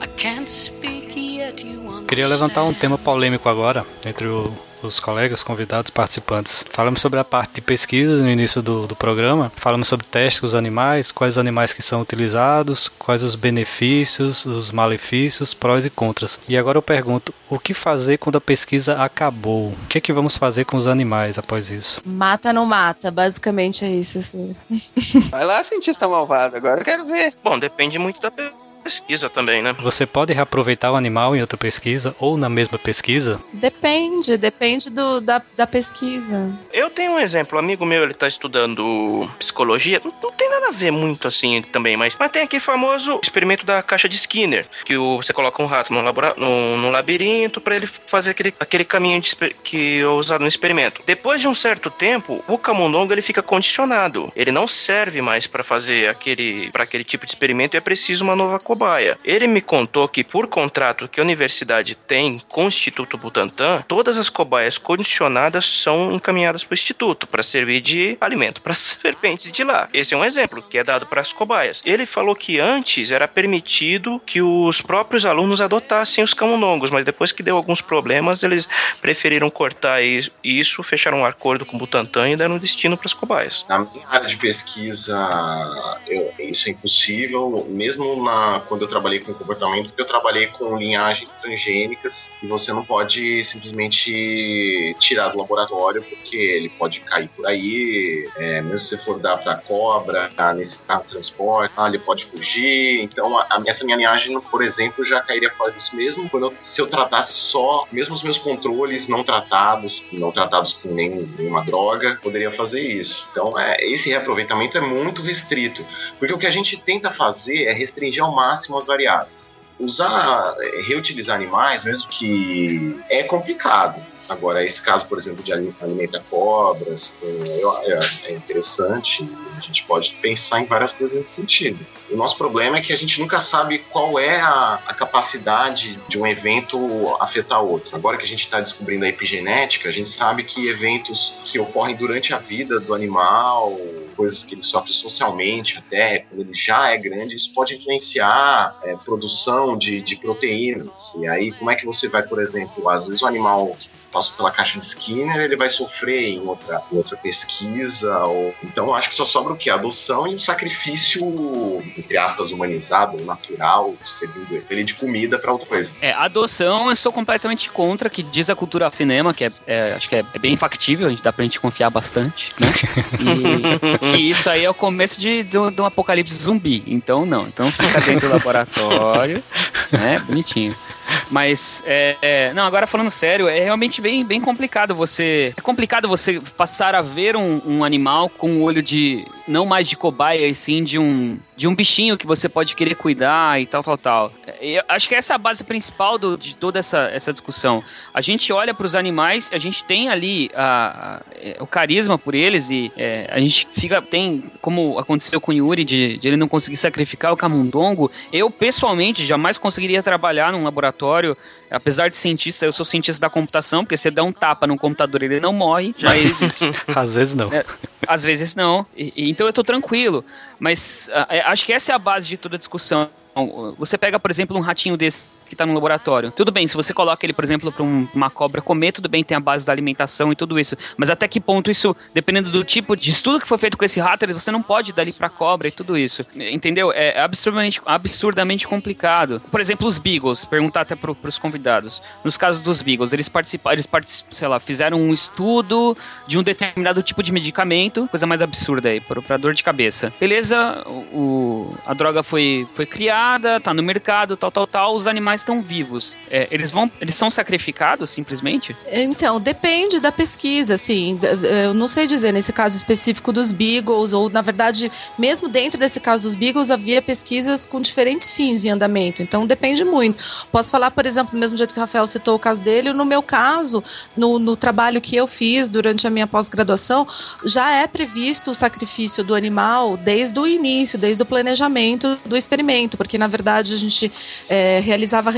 I can't speak yet you understand. Queria levantar um tema polêmico agora entre o os colegas, convidados, participantes. Falamos sobre a parte de pesquisa no início do, do programa, falamos sobre testes com os animais, quais animais que são utilizados, quais os benefícios, os malefícios, prós e contras. E agora eu pergunto, o que fazer quando a pesquisa acabou? O que é que vamos fazer com os animais após isso? Mata não mata, basicamente é isso. Assim. Vai lá, cientista malvado, agora eu quero ver. Bom, depende muito da pesquisa pesquisa também, né? Você pode reaproveitar o animal em outra pesquisa ou na mesma pesquisa? Depende, depende do, da, da pesquisa. Eu tenho um exemplo, um amigo meu, ele tá estudando psicologia, não, não tem nada a ver muito assim também, mas, mas tem aquele famoso experimento da caixa de Skinner, que o, você coloca um rato no, labora, no, no labirinto para ele fazer aquele, aquele caminho de, que é usado no experimento. Depois de um certo tempo, o camundongo ele fica condicionado, ele não serve mais para fazer aquele, para aquele tipo de experimento e é preciso uma nova cobaia. Ele me contou que, por contrato que a universidade tem com o Instituto Butantan, todas as cobaias condicionadas são encaminhadas para o Instituto para servir de alimento para as serpentes de lá. Esse é um exemplo que é dado para as cobaias. Ele falou que antes era permitido que os próprios alunos adotassem os camundongos, mas depois que deu alguns problemas, eles preferiram cortar isso, fecharam um acordo com o Butantan e deram destino para as cobaias. Na minha área de pesquisa, eu, isso é impossível, mesmo na quando eu trabalhei com comportamento, porque eu trabalhei com linhagens transgênicas e você não pode simplesmente tirar do laboratório porque ele pode cair por aí, é, mesmo se você for dar para cobra, tá, nesse transporte, ah, ele pode fugir. Então, a, a, essa minha linhagem, por exemplo, já cairia fora disso mesmo quando eu, se eu tratasse só, mesmo os meus controles não tratados, não tratados com nenhum, nenhuma droga, poderia fazer isso. Então, é, esse reaproveitamento é muito restrito, porque o que a gente tenta fazer é restringir ao máximo máximo as variáveis. Usar, é, reutilizar animais, mesmo que é complicado. Agora, esse caso, por exemplo, de alimentar cobras, é, é interessante. A gente pode pensar em várias coisas nesse sentido. O nosso problema é que a gente nunca sabe qual é a, a capacidade de um evento afetar outro. Agora que a gente está descobrindo a epigenética, a gente sabe que eventos que ocorrem durante a vida do animal, coisas que ele sofre socialmente, até quando ele já é grande, isso pode influenciar é, produção de, de proteínas. E aí, como é que você vai, por exemplo, às vezes o animal passa pela caixa de Skinner, ele vai sofrer em outra, outra pesquisa. Ou... Então acho que só sobra o que? A adoção e o sacrifício, entre aspas, humanizado, natural, segundo ele, de comida para outra coisa. É, adoção eu sou completamente contra, que diz a cultura cinema, que é, é acho que é, é, bem factível, a gente dá pra gente confiar bastante, né? E que isso aí é o começo de, de, de um apocalipse zumbi. Então não, então fica dentro do laboratório, né? Bonitinho. Mas, é, é, não, agora falando sério, é realmente bem, bem complicado você. É complicado você passar a ver um, um animal com o olho de. Não mais de cobaia, e sim de um, de um bichinho que você pode querer cuidar e tal, tal, tal. Eu acho que essa é a base principal do, de toda essa, essa discussão. A gente olha para os animais, a gente tem ali a, a, o carisma por eles e é, a gente fica, tem, como aconteceu com o Yuri, de, de ele não conseguir sacrificar o camundongo. Eu, pessoalmente, jamais conseguiria trabalhar num laboratório apesar de cientista, eu sou cientista da computação, porque você dá um tapa no computador ele não morre, mas. Às vezes não. É, Às vezes não. E- e- então eu tô tranquilo. Mas ah, é, acho que essa é a base de toda a discussão. Você pega, por exemplo, um ratinho desse que tá no laboratório. Tudo bem, se você coloca ele, por exemplo, para uma cobra comer, tudo bem, tem a base da alimentação e tudo isso. Mas até que ponto isso, dependendo do tipo de estudo que foi feito com esse rato, você não pode dar ele pra cobra e tudo isso. Entendeu? É absurdamente, absurdamente complicado. Por exemplo, os Beagles, perguntar até pro, pros convidados. Nos casos dos Beagles, eles participaram, eles partic- sei lá, fizeram um estudo de um determinado tipo de medicamento, coisa mais absurda aí, pra dor de cabeça. Beleza, o- a droga foi, foi criada, tá no mercado, tal, tal, tal, os animais estão vivos. É, eles vão, eles são sacrificados, simplesmente? Então, depende da pesquisa, assim. Eu não sei dizer nesse caso específico dos Beagles, ou na verdade, mesmo dentro desse caso dos Beagles, havia pesquisas com diferentes fins em andamento. Então, depende muito. Posso falar, por exemplo, do mesmo jeito que o Rafael citou o caso dele, no meu caso, no, no trabalho que eu fiz durante a minha pós-graduação, já é previsto o sacrifício do animal desde o início, desde o planejamento do experimento, porque na verdade a gente é, realizava re-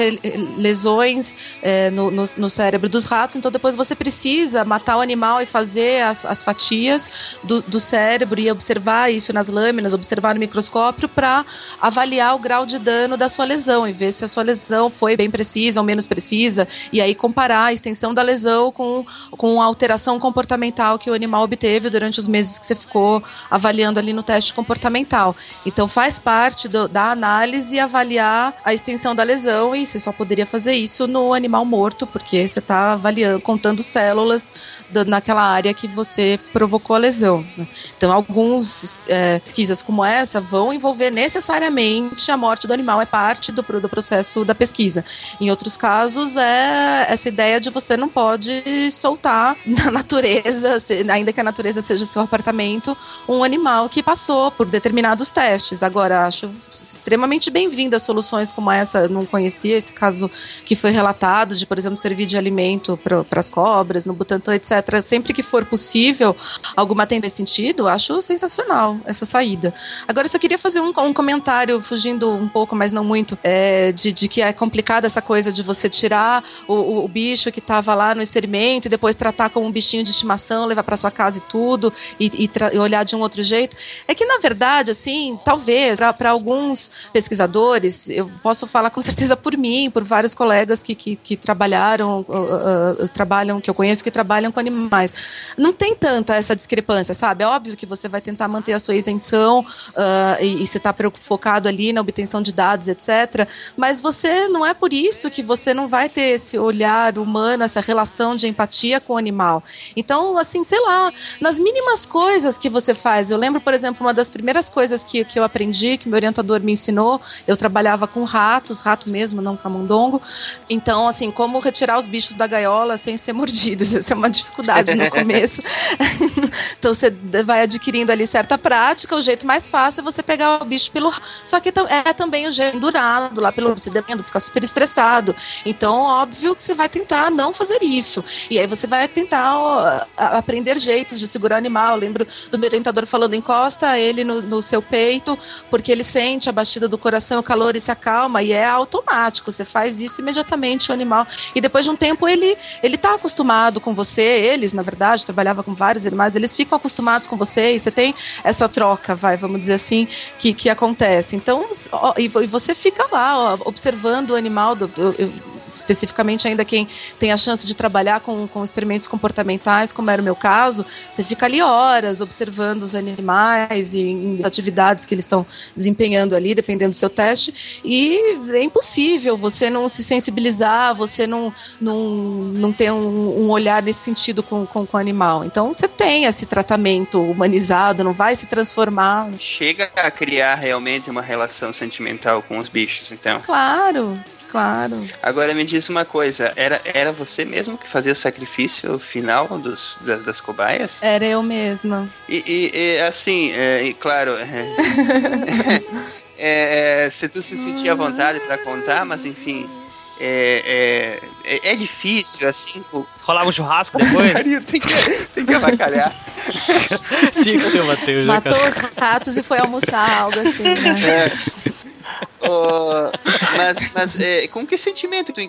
lesões é, no, no, no cérebro dos ratos, então depois você precisa matar o animal e fazer as, as fatias do, do cérebro e observar isso nas lâminas, observar no microscópio para avaliar o grau de dano da sua lesão e ver se a sua lesão foi bem precisa ou menos precisa, e aí comparar a extensão da lesão com, com a alteração comportamental que o animal obteve durante os meses que você ficou avaliando ali no teste comportamental. Então faz parte do- da análise avaliar a extensão da lesão e você só poderia fazer isso no animal morto, porque você está avaliando, contando células naquela área que você provocou a lesão. né? Então alguns é, pesquisas como essa vão envolver necessariamente a morte do animal, é parte do, do processo da pesquisa. Em outros casos é essa ideia de você não pode soltar na natureza, ainda que a natureza seja seu apartamento, um animal que passou por determinados testes. Agora, acho extremamente bem-vindas soluções como essa. Eu não conhecia esse caso que foi relatado de, por exemplo, servir de alimento para as cobras, no Butantan, etc. Sempre que for possível, alguma tem nesse sentido, acho sensacional essa saída. Agora, eu só queria fazer um, um comentário, fugindo um pouco, mas não muito, é, de, de que é complicada essa coisa de você tirar o, o- o bicho que estava lá no experimento e depois tratar como um bichinho de estimação, levar para sua casa e tudo, e, e e olhar de um outro jeito. É que, na verdade, assim, talvez, para alguns pesquisadores, eu posso falar com certeza por mim, por vários colegas que, que, que trabalharam, uh, uh, uh, trabalham, que eu conheço que trabalham com animais. Não tem tanta essa discrepância, sabe? É óbvio que você vai tentar manter a sua isenção uh, e, e você está focado ali na obtenção de dados, etc. Mas você não é por isso que você não vai ter esse olhar humano, essa relação de empatia com o animal. Então, assim, sei lá, nas mínimas coisas que você faz. Eu lembro, por exemplo, uma das primeiras coisas que, que eu aprendi, que meu orientador me ensinou, eu trabalhava com ratos, rato mesmo, não camundongo. Então, assim, como retirar os bichos da gaiola sem ser mordidos. Essa é uma dificuldade no começo. então você vai adquirindo ali certa prática. O jeito mais fácil é você pegar o bicho pelo. Só que é também o jeito durado lá pelo você devendo ficar super estressado. Então, óbvio que você vai tentar não fazer isso. E aí você vai tentar ó, aprender jeitos de segurar o animal. Eu lembro do meu orientador falando: encosta ele no, no seu peito, porque ele sente a batida do coração, o calor e se acalma. E é automático. Você faz isso imediatamente o animal. E depois de um tempo ele ele tá acostumado com você. Eles, na verdade, trabalhava com vários animais. Eles ficam acostumados com você e você tem essa troca, vai, vamos dizer assim, que, que acontece. Então, ó, e, e você fica lá, ó, observando o animal. Do, eu- eu- especificamente ainda quem tem a chance de trabalhar com, com experimentos comportamentais, como era o meu caso, você fica ali horas observando os animais e em atividades que eles estão desempenhando ali, dependendo do seu teste, e é impossível você não se sensibilizar, você não, não, não ter um, um olhar nesse sentido com, com, com o animal. Então você tem esse tratamento humanizado, não vai se transformar. Chega a criar realmente uma relação sentimental com os bichos, então. Claro, claro. Agora me diz uma coisa, era, era você mesmo que fazia o sacrifício final dos, das, das cobaias? Era eu mesma. E, e- e, assim, é, e claro, é, é, se tu se sentia à vontade pra contar, mas enfim, é, é, é- é difícil, assim, com... Rolava um churrasco depois? tem que, tem que avacalhar. Tinha que ser o Matheus, né, Matou os ratos e foi almoçar, algo assim, né? É. Oh, mas mas é, com que sentimento tu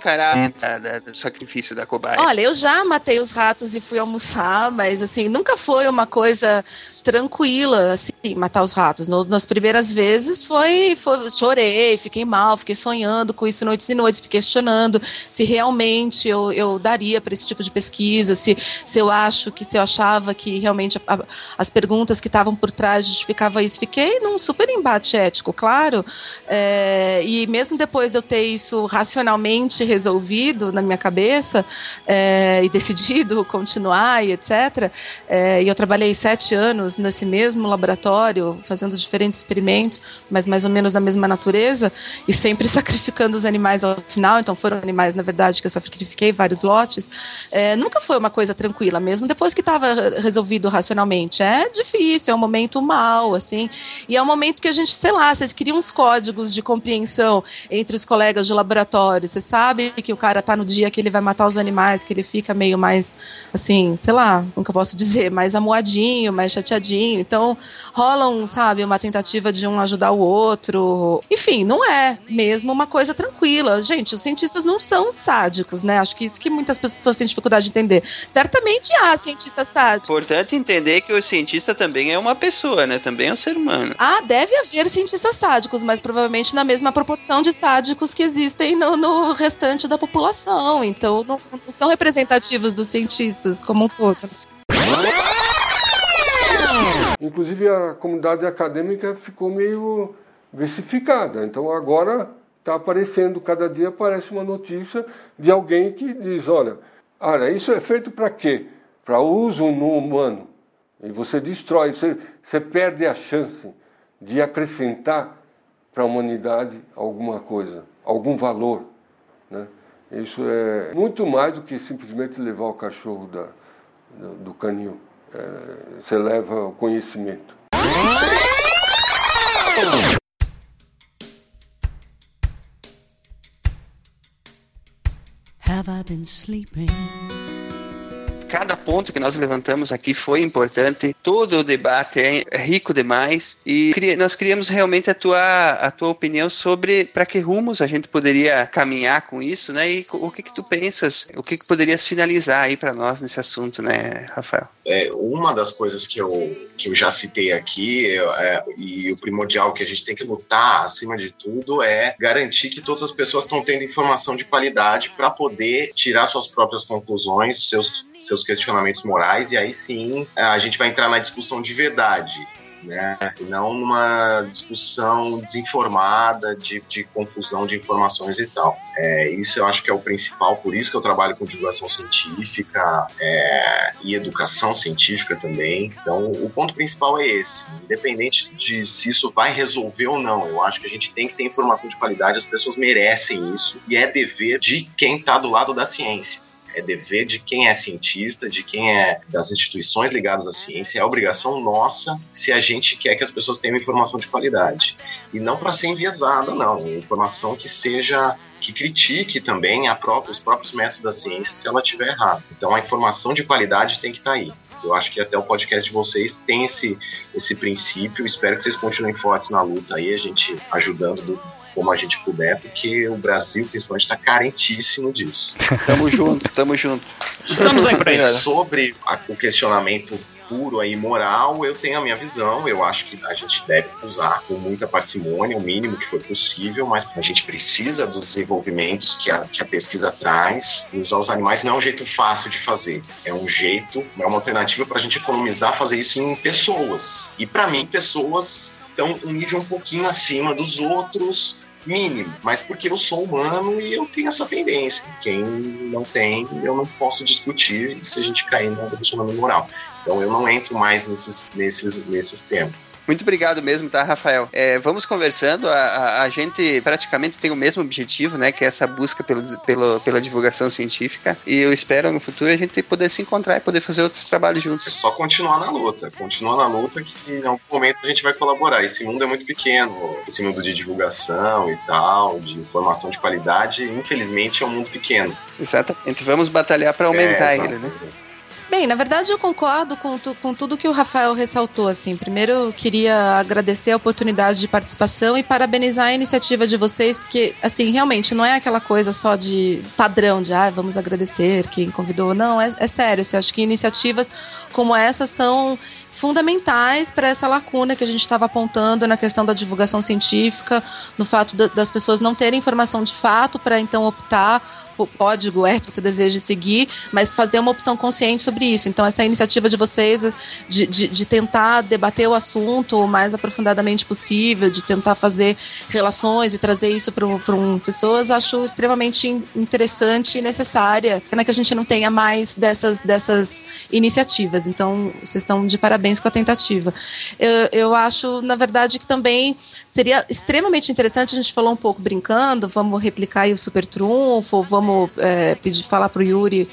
da, do sacrifício da cobaia? Olha, eu já matei os ratos e fui almoçar, mas assim, nunca foi uma coisa tranquila, assim, matar os ratos. No, nas primeiras vezes foi, foi, chorei, fiquei mal, fiquei sonhando com isso noites e noites, fiquei questionando se realmente eu, eu daria para esse tipo de pesquisa, se, se eu acho que se eu achava que realmente a, as perguntas que estavam por trás justificavam isso. Fiquei num super embate ético, claro. É, e mesmo depois de eu ter isso racionalmente resolvido na minha cabeça é, e decidido continuar e etc. É, e eu trabalhei sete anos nesse mesmo laboratório, fazendo diferentes experimentos, mas mais ou menos da mesma natureza, e sempre sacrificando os animais ao final. Então foram animais, na verdade, que eu sacrifiquei, vários lotes. É, nunca foi uma coisa tranquila, mesmo depois que estava resolvido racionalmente. É difícil, é um momento mal, assim, e é um momento que a gente, sei lá, você cria uns códigos de compreensão entre os colegas de laboratório. Você sabe que o cara tá no dia que ele vai matar os animais, que ele fica meio mais, assim, sei lá, nunca posso dizer, mais amuadinho, mais chateadinho então rola um, sabe, uma tentativa de um ajudar o outro. Enfim, não é mesmo uma coisa tranquila. Gente, os cientistas não são sádicos, né? Acho que isso que muitas pessoas têm dificuldade de entender. Certamente há cientistas sádicos. Importante entender que o cientista também é uma pessoa, né? Também é um ser humano. Ah, deve haver cientistas sádicos, mas provavelmente na mesma proporção de sádicos que existem no, no restante da população. Então não, não são representativos dos cientistas como um todo. Inclusive a comunidade acadêmica ficou meio versificada. Então agora está aparecendo, cada dia aparece uma notícia de alguém que diz, olha, olha isso é feito para quê? Para uso no humano. E você destrói, você, você perde a chance de acrescentar para a humanidade alguma coisa, algum valor. Né? Isso é muito mais do que simplesmente levar o cachorro da, do, do canil você leva o conhecimento. Have I been sleeping? Cada ponto que nós levantamos aqui foi importante, todo o debate é rico demais e nós queríamos realmente a tua, a tua opinião sobre para que rumos a gente poderia caminhar com isso, né? E o que que tu pensas, o que que poderias finalizar aí para nós nesse assunto, né, Rafael? É, uma das coisas que eu, que eu já citei aqui é, e o primordial que a gente tem que lutar acima de tudo é garantir que todas as pessoas estão tendo informação de qualidade para poder tirar suas próprias conclusões, seus, seus questionamentos morais, e aí sim a gente vai entrar na discussão de verdade. Né? E não numa discussão desinformada, de, de confusão de informações e tal. É, isso eu acho que é o principal, por isso que eu trabalho com divulgação científica é, e educação científica também. Então, o ponto principal é esse. Independente de se isso vai resolver ou não, eu acho que a gente tem que ter informação de qualidade, as pessoas merecem isso, e é dever de quem está do lado da ciência é dever de quem é cientista, de quem é das instituições ligadas à ciência, é obrigação nossa se a gente quer que as pessoas tenham informação de qualidade. E não para ser enviesada, não. Informação que seja que critique também própria, os próprios métodos da ciência se ela estiver errada. Então a informação de qualidade tem que estar tá aí. Eu acho que até o podcast de vocês tem esse, esse princípio. Espero que vocês continuem fortes na luta aí, a gente ajudando do, como a gente puder, porque o Brasil, principalmente, está carentíssimo disso. Tamo junto, tamo junto. Estamos aí pra isso. Sobre a, o questionamento puro aí moral, eu tenho a minha visão. Eu acho que a gente deve usar com muita parcimônia, o mínimo que for possível, mas a gente precisa dos desenvolvimentos que a, que a pesquisa traz. E usar os animais não é um jeito fácil de fazer, é um jeito, é uma alternativa para a gente economizar, fazer isso em pessoas. E para mim, pessoas estão um nível um pouquinho acima dos outros mínimo, mas porque eu sou humano e eu tenho essa tendência. Quem não tem, eu não posso discutir se a gente cair no relacionamento moral. Então eu não entro mais nesses, nesses, nesses temas. Muito obrigado mesmo, tá, Rafael? É, vamos conversando. A, a, a, gente praticamente tem o mesmo objetivo, né? Que é essa busca pelo, pelo, pela divulgação científica. E eu espero no futuro a gente poder se encontrar e poder fazer outros trabalhos juntos. É só continuar na luta. Continuar na luta que em algum momento a gente vai colaborar. Esse mundo é muito pequeno. Esse mundo de divulgação e tal, de informação de qualidade, infelizmente é um mundo pequeno. Exatamente. Vamos batalhar para aumentar é, ele, né? Bem, na verdade eu concordo com, tu, com tudo que o Rafael ressaltou. Assim, primeiro eu queria agradecer a oportunidade de participação e parabenizar a iniciativa de vocês, porque assim realmente não é aquela coisa só de padrão de ah, vamos agradecer quem convidou. Não, é, é sério. Assim, acho que iniciativas como essa são fundamentais para essa lacuna que a gente estava apontando na questão da divulgação científica, no fato das pessoas não terem informação de fato para então optar código é que você deseja seguir, mas fazer uma opção consciente sobre isso. Então, essa iniciativa de vocês de, de, de tentar debater o assunto o mais aprofundadamente possível, de tentar fazer relações e trazer isso para um, pessoas, acho extremamente interessante e necessária. Pena que a gente não tenha mais dessas, dessas iniciativas. Então, vocês estão de parabéns com a tentativa. Eu, eu acho, na verdade, que também seria extremamente interessante, a gente falou um pouco brincando, vamos replicar o Super Trunfo, vamos é, pedir, falar para o Yuri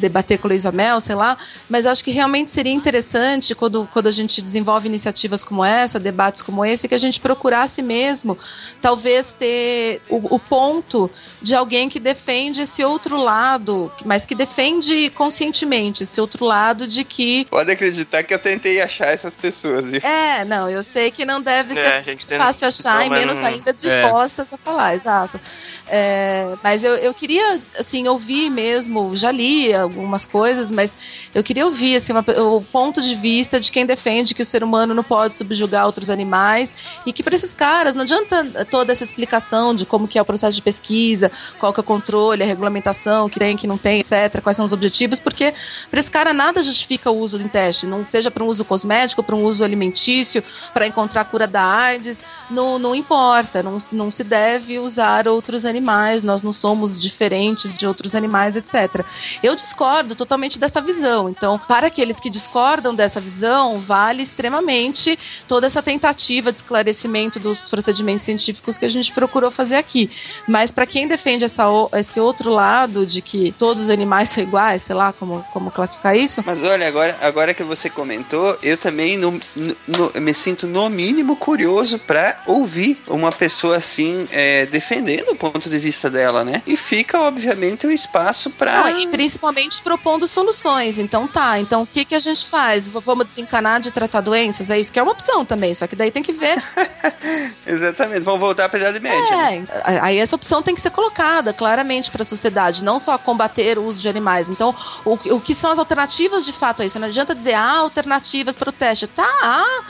debater com o Luiz Amel, sei lá, mas acho que realmente seria interessante quando, quando a gente desenvolve iniciativas como essa, debates como esse, que a gente procurasse mesmo, talvez ter o, o ponto de alguém que defende esse outro lado, mas que defende conscientemente esse outro lado de que. Pode acreditar que eu tentei achar essas pessoas. Viu? É, não, eu sei que não deve é, ser fácil achar e menos ainda é. dispostas é. a falar, exato. É, mas eu, eu queria, assim, ouvir mesmo, já li algumas coisas, mas eu queria ouvir, assim, uma, o ponto de vista de quem defende que o ser humano não pode subjugar outros animais e que para esses caras não adianta toda essa explicação de como que é o processo de pesquisa, qual que é o controle, a regulamentação, que tem, que não tem, etc., quais são os objetivos, porque para esse cara nada justifica o uso em teste, não seja para um uso cosmético, para um uso alimentício, para encontrar a cura da AIDS, não, não importa, não, não se deve usar outros animais, nós não somos diferentes de outros animais, etc. Eu discordo totalmente dessa visão. Então, para aqueles que discordam dessa visão, vale extremamente toda essa tentativa de esclarecimento dos procedimentos científicos que a gente procurou fazer aqui. Mas para quem defende essa, esse outro lado de que todos os animais são iguais, sei lá como, como classificar isso. Mas olha, agora, agora que você comentou, eu também no, no, me sinto no mínimo curioso para ouvir uma pessoa assim é, defendendo o ponto de vista dela, né? E fica, obviamente, o um espaço para. E principalmente propondo soluções. Então tá, então o que, que a gente faz? Vamos desencanar de tratar doenças? É isso que é uma opção também, só que daí tem que ver. Exatamente, vamos voltar a Idade Média. É, né? aí essa opção tem que ser colocada claramente para a sociedade, não só combater o uso de animais. Então, o, o que são as alternativas de fato a isso? Não adianta dizer, ah, alternativas para o teste. Tá, ah,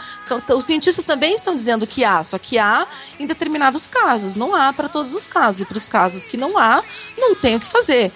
os cientistas também estão dizendo que há, só que há em determinados casos, não há para todos os casos. E para os casos que não há, não tem o que fazer.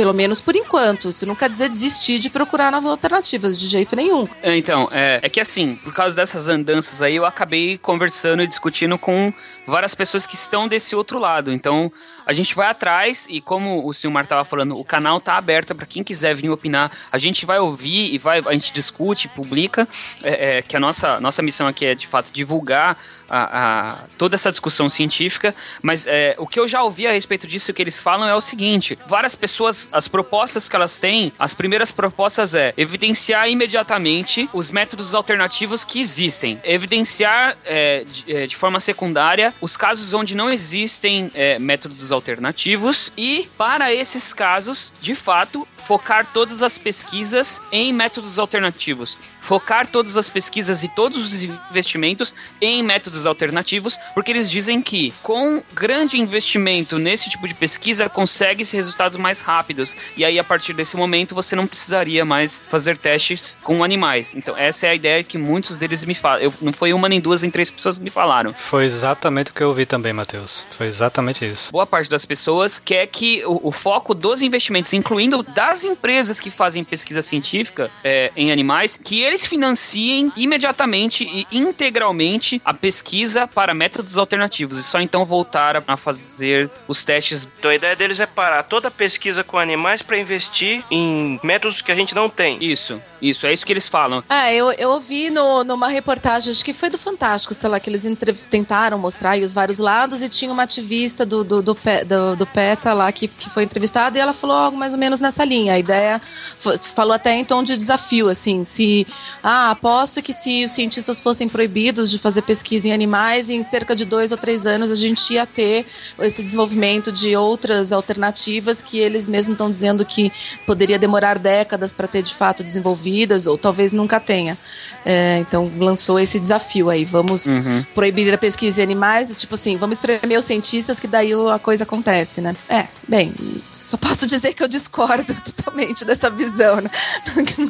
Pelo menos por enquanto. Isso não quer dizer desistir de procurar novas alternativas, de jeito nenhum. É, então, é, é que assim, por causa dessas andanças aí, eu acabei conversando e discutindo com várias pessoas que estão desse outro lado. Então, a gente vai atrás e como o Silmar estava falando, o canal tá aberto para quem quiser vir opinar. A gente vai ouvir e vai, a gente discute, publica, é, é, que a nossa, nossa missão aqui é de fato divulgar a, a, toda essa discussão científica, mas é, o que eu já ouvi a respeito disso que eles falam é o seguinte: várias pessoas, as propostas que elas têm, as primeiras propostas é evidenciar imediatamente os métodos alternativos que existem, evidenciar é, de, é, de, forma secundária os casos onde não existem é, métodos alternativos e para esses casos, de fato, focar todas as pesquisas em métodos alternativos focar todas as pesquisas e todos os investimentos em métodos alternativos, porque eles dizem que com grande investimento nesse tipo de pesquisa consegue-se resultados mais rápidos. E aí, a partir desse momento, você não precisaria mais fazer testes com animais. Então, essa é a ideia que muitos deles me falam. Eu, não foi uma nem duas, nem três pessoas que me falaram. Foi exatamente o que eu ouvi também, Matheus. Foi exatamente isso. Boa parte das pessoas quer que o, o foco dos investimentos, incluindo das empresas que fazem pesquisa científica é, em animais, que eles financiem imediatamente e integralmente a pesquisa para métodos alternativos e só então voltar a fazer os testes. Então a ideia deles é parar toda a pesquisa com animais para investir em métodos que a gente não tem. Isso, isso, é isso que eles falam. É, eu, eu ouvi no, numa reportagem, acho que foi do Fantástico, sei lá, que eles tentaram mostrar aí os vários lados e tinha uma ativista do, do, do, do, do PETA lá que, que foi entrevistada e ela falou algo mais ou menos nessa linha. A ideia foi, falou até em tom de desafio, assim, se ah, aposto que se os cientistas fossem proibidos de fazer pesquisa em animais em cerca de dois ou três anos a gente ia ter esse desenvolvimento de outras alternativas que eles mesmos estão dizendo que poderia demorar décadas para ter de fato desenvolvidas ou talvez nunca tenha. É, então lançou esse desafio aí, vamos Uhum. proibir a pesquisa em animais, tipo assim, vamos espremer os cientistas que daí a coisa acontece, né? É, bem, só posso dizer que eu discordo totalmente dessa visão, né?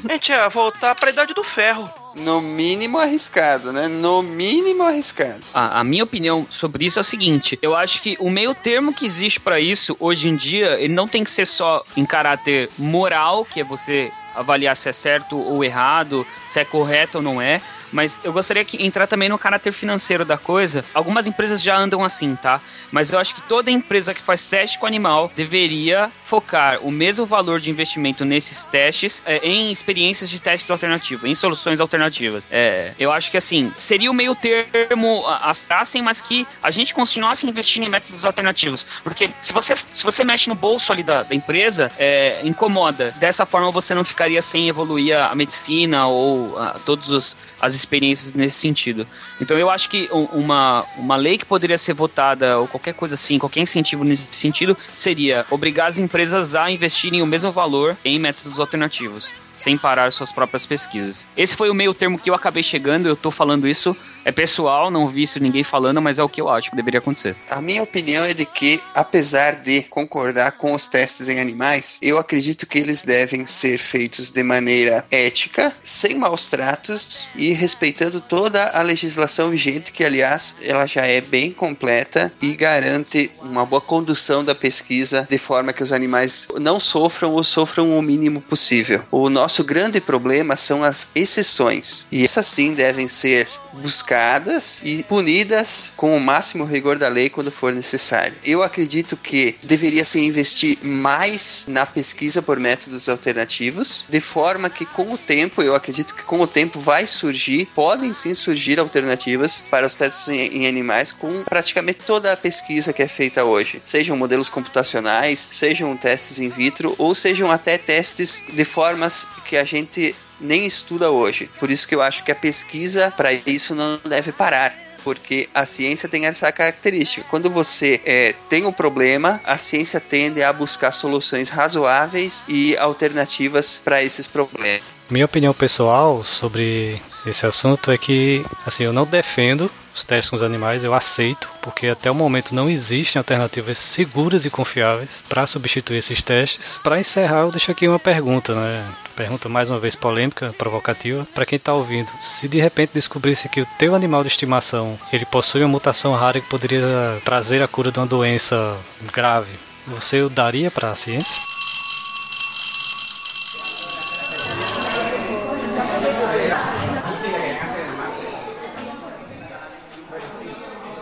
A gente ia voltar pra idade do ferro. No mínimo arriscado, né? No mínimo arriscado. A, a minha opinião sobre isso é o seguinte: eu acho que o meio termo que existe pra isso hoje em dia, ele não tem que ser só em caráter moral, que é você avaliar se é certo ou errado, se é correto ou não é. Mas eu gostaria que entrar também no caráter financeiro da coisa. Algumas empresas já andam assim, tá? Mas eu acho que toda empresa que faz teste com animal deveria focar o mesmo valor de investimento nesses testes é, em experiências de testes alternativos, em soluções alternativas. É, eu acho que assim, seria o meio termo a- as tracem, mas que a gente continuasse investindo em métodos alternativos. Porque se você, se você mexe no bolso ali da, da empresa, é, incomoda. Dessa forma você não ficaria sem evoluir a, a medicina ou a, todos os as experiências nesse sentido. Então eu acho que uma, uma lei que poderia ser votada ou qualquer coisa assim, qualquer incentivo nesse sentido, seria obrigar as empresas a investirem o mesmo valor em métodos alternativos, sem parar suas próprias pesquisas. Esse foi o meio termo que eu acabei chegando, eu tô falando isso, é pessoal, não vi isso ninguém falando, mas é o que eu acho que deveria acontecer. A minha opinião é de que, apesar de concordar com os testes em animais, eu acredito que eles devem ser feitos de maneira ética, sem maus tratos e respeitando toda a legislação vigente, que, aliás, ela já é bem completa e garante uma boa condução da pesquisa de forma que os animais não sofram ou sofram o mínimo possível. O nosso grande problema são as exceções, e essas sim devem ser buscadas e punidas com o máximo rigor da lei quando for necessário. Eu acredito que deveria se investir mais na pesquisa por métodos alternativos, de forma que com o tempo, eu acredito que com o tempo vai surgir, podem sim surgir alternativas para os testes em, em animais com praticamente toda a pesquisa que é feita hoje, sejam modelos computacionais, sejam testes in vitro ou sejam até testes de formas que a gente nem estuda hoje. Por isso que eu acho que a pesquisa para isso não deve parar. Porque a ciência tem essa característica. Quando você é, tem um problema, a ciência tende a buscar soluções razoáveis e alternativas para esses problemas. Minha opinião pessoal sobre esse assunto é que, assim, eu não defendo os testes com os animais, eu aceito, porque até o momento não existem alternativas seguras e confiáveis para substituir esses testes. Para encerrar, eu deixo aqui uma pergunta, né? Pergunta mais uma vez polêmica, provocativa, para quem está ouvindo. Se de repente descobrisse que o teu animal de estimação ele possui uma mutação rara que poderia trazer a cura de uma doença grave, você o daria para a ciência?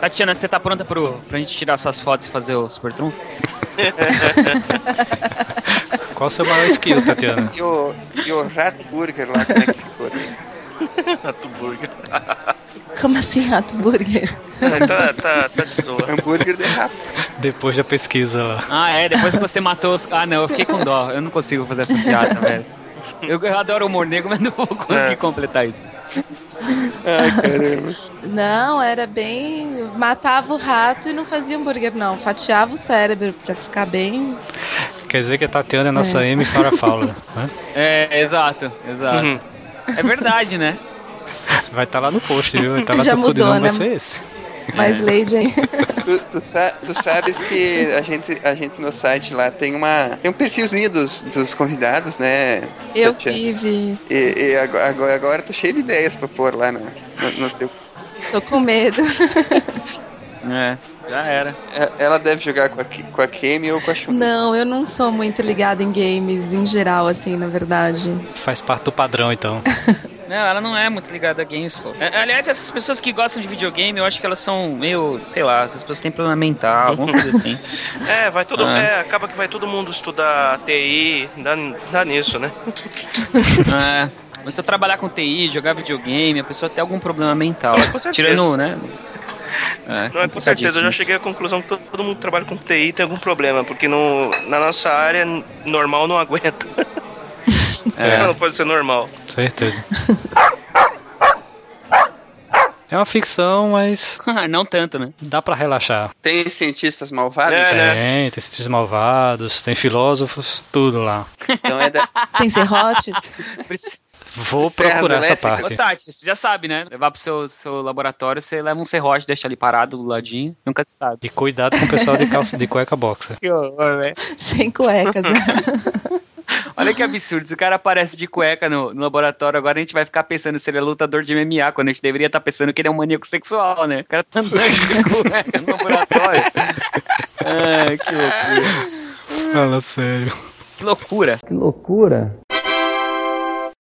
Tatiana, você tá pronta pro, pra gente tirar suas fotos e fazer o Super Trunfo? Qual o seu maior skill, Tatiana? E o, e o Rato Burger lá, como é que ficou? Rato Burger. Como assim, rato burger? tá, tá, tá de zoa. Hambúrguer de rato. Depois da pesquisa lá. Ah, é, depois que você matou os. Ah, não, eu fiquei com dó. Eu não consigo fazer essa piada, velho. Eu, eu adoro humor negro, mas não vou conseguir É. completar isso. Ai, caramba. Não, era bem. Matava o rato e não fazia hambúrguer, não. Fatiava o cérebro pra ficar bem. Quer dizer que a Tatiana é nossa É. M para Fowler, né? É, exato, exato. Uhum. É verdade, né? Vai estar lá no post, viu? Vai estar lá Já mudou, né? vai ser esse. Mais Lady aí. Tu, tu, sa- tu sabes que a gente, a gente no site lá tem uma tem um perfilzinho dos, dos convidados, né? Eu Tatiana? tive. E, e agora, agora, tô cheio de ideias pra pôr lá no, no, no teu. Tô com medo. É, já era. É, Ela deve jogar com a, com a Kemi ou com a Shun. Não, eu não sou muito ligada em games em geral, assim, na verdade. Faz parte do padrão, então. Não, ela não é muito ligada a games, pô. É, Aliás, essas pessoas que gostam de videogame, eu acho que elas são meio, sei lá, essas pessoas têm problema mental, alguma coisa assim. É, vai todo, Ah. é, acaba que vai todo mundo estudar TI, dá, dá nisso, né? É. Eu trabalhar com TI, jogar videogame, a pessoa tem algum problema mental. com certeza. Tirando, né? É, Não é com certeza, eu já cheguei à conclusão que todo, todo mundo que trabalha com TI tem algum problema, porque no, na nossa área normal não aguenta. É. Não pode ser normal. Certeza. É uma ficção, mas. não tanto, né? Dá pra relaxar. Tem cientistas malvados? Tem, tem cientistas malvados, tem filósofos, tudo lá. Então é da... Tem serrotes? Vou Serras procurar essa elétricas. parte. Ô, Tati, você já sabe, né? Levar pro seu, seu laboratório, você leva um serrote, deixa ali parado do ladinho, nunca se sabe. E cuidado com o pessoal de calça de cueca boxer. Que horror, né? Sem cuecas, né? Olha que absurdo, se o cara aparece de cueca no, no laboratório, agora a gente vai ficar pensando se ele é lutador de MMA, quando a gente deveria estar pensando que ele é um maníaco sexual, né? O cara tá andando de cueca no laboratório. Ai, que loucura. Fala sério. Que loucura. Que loucura.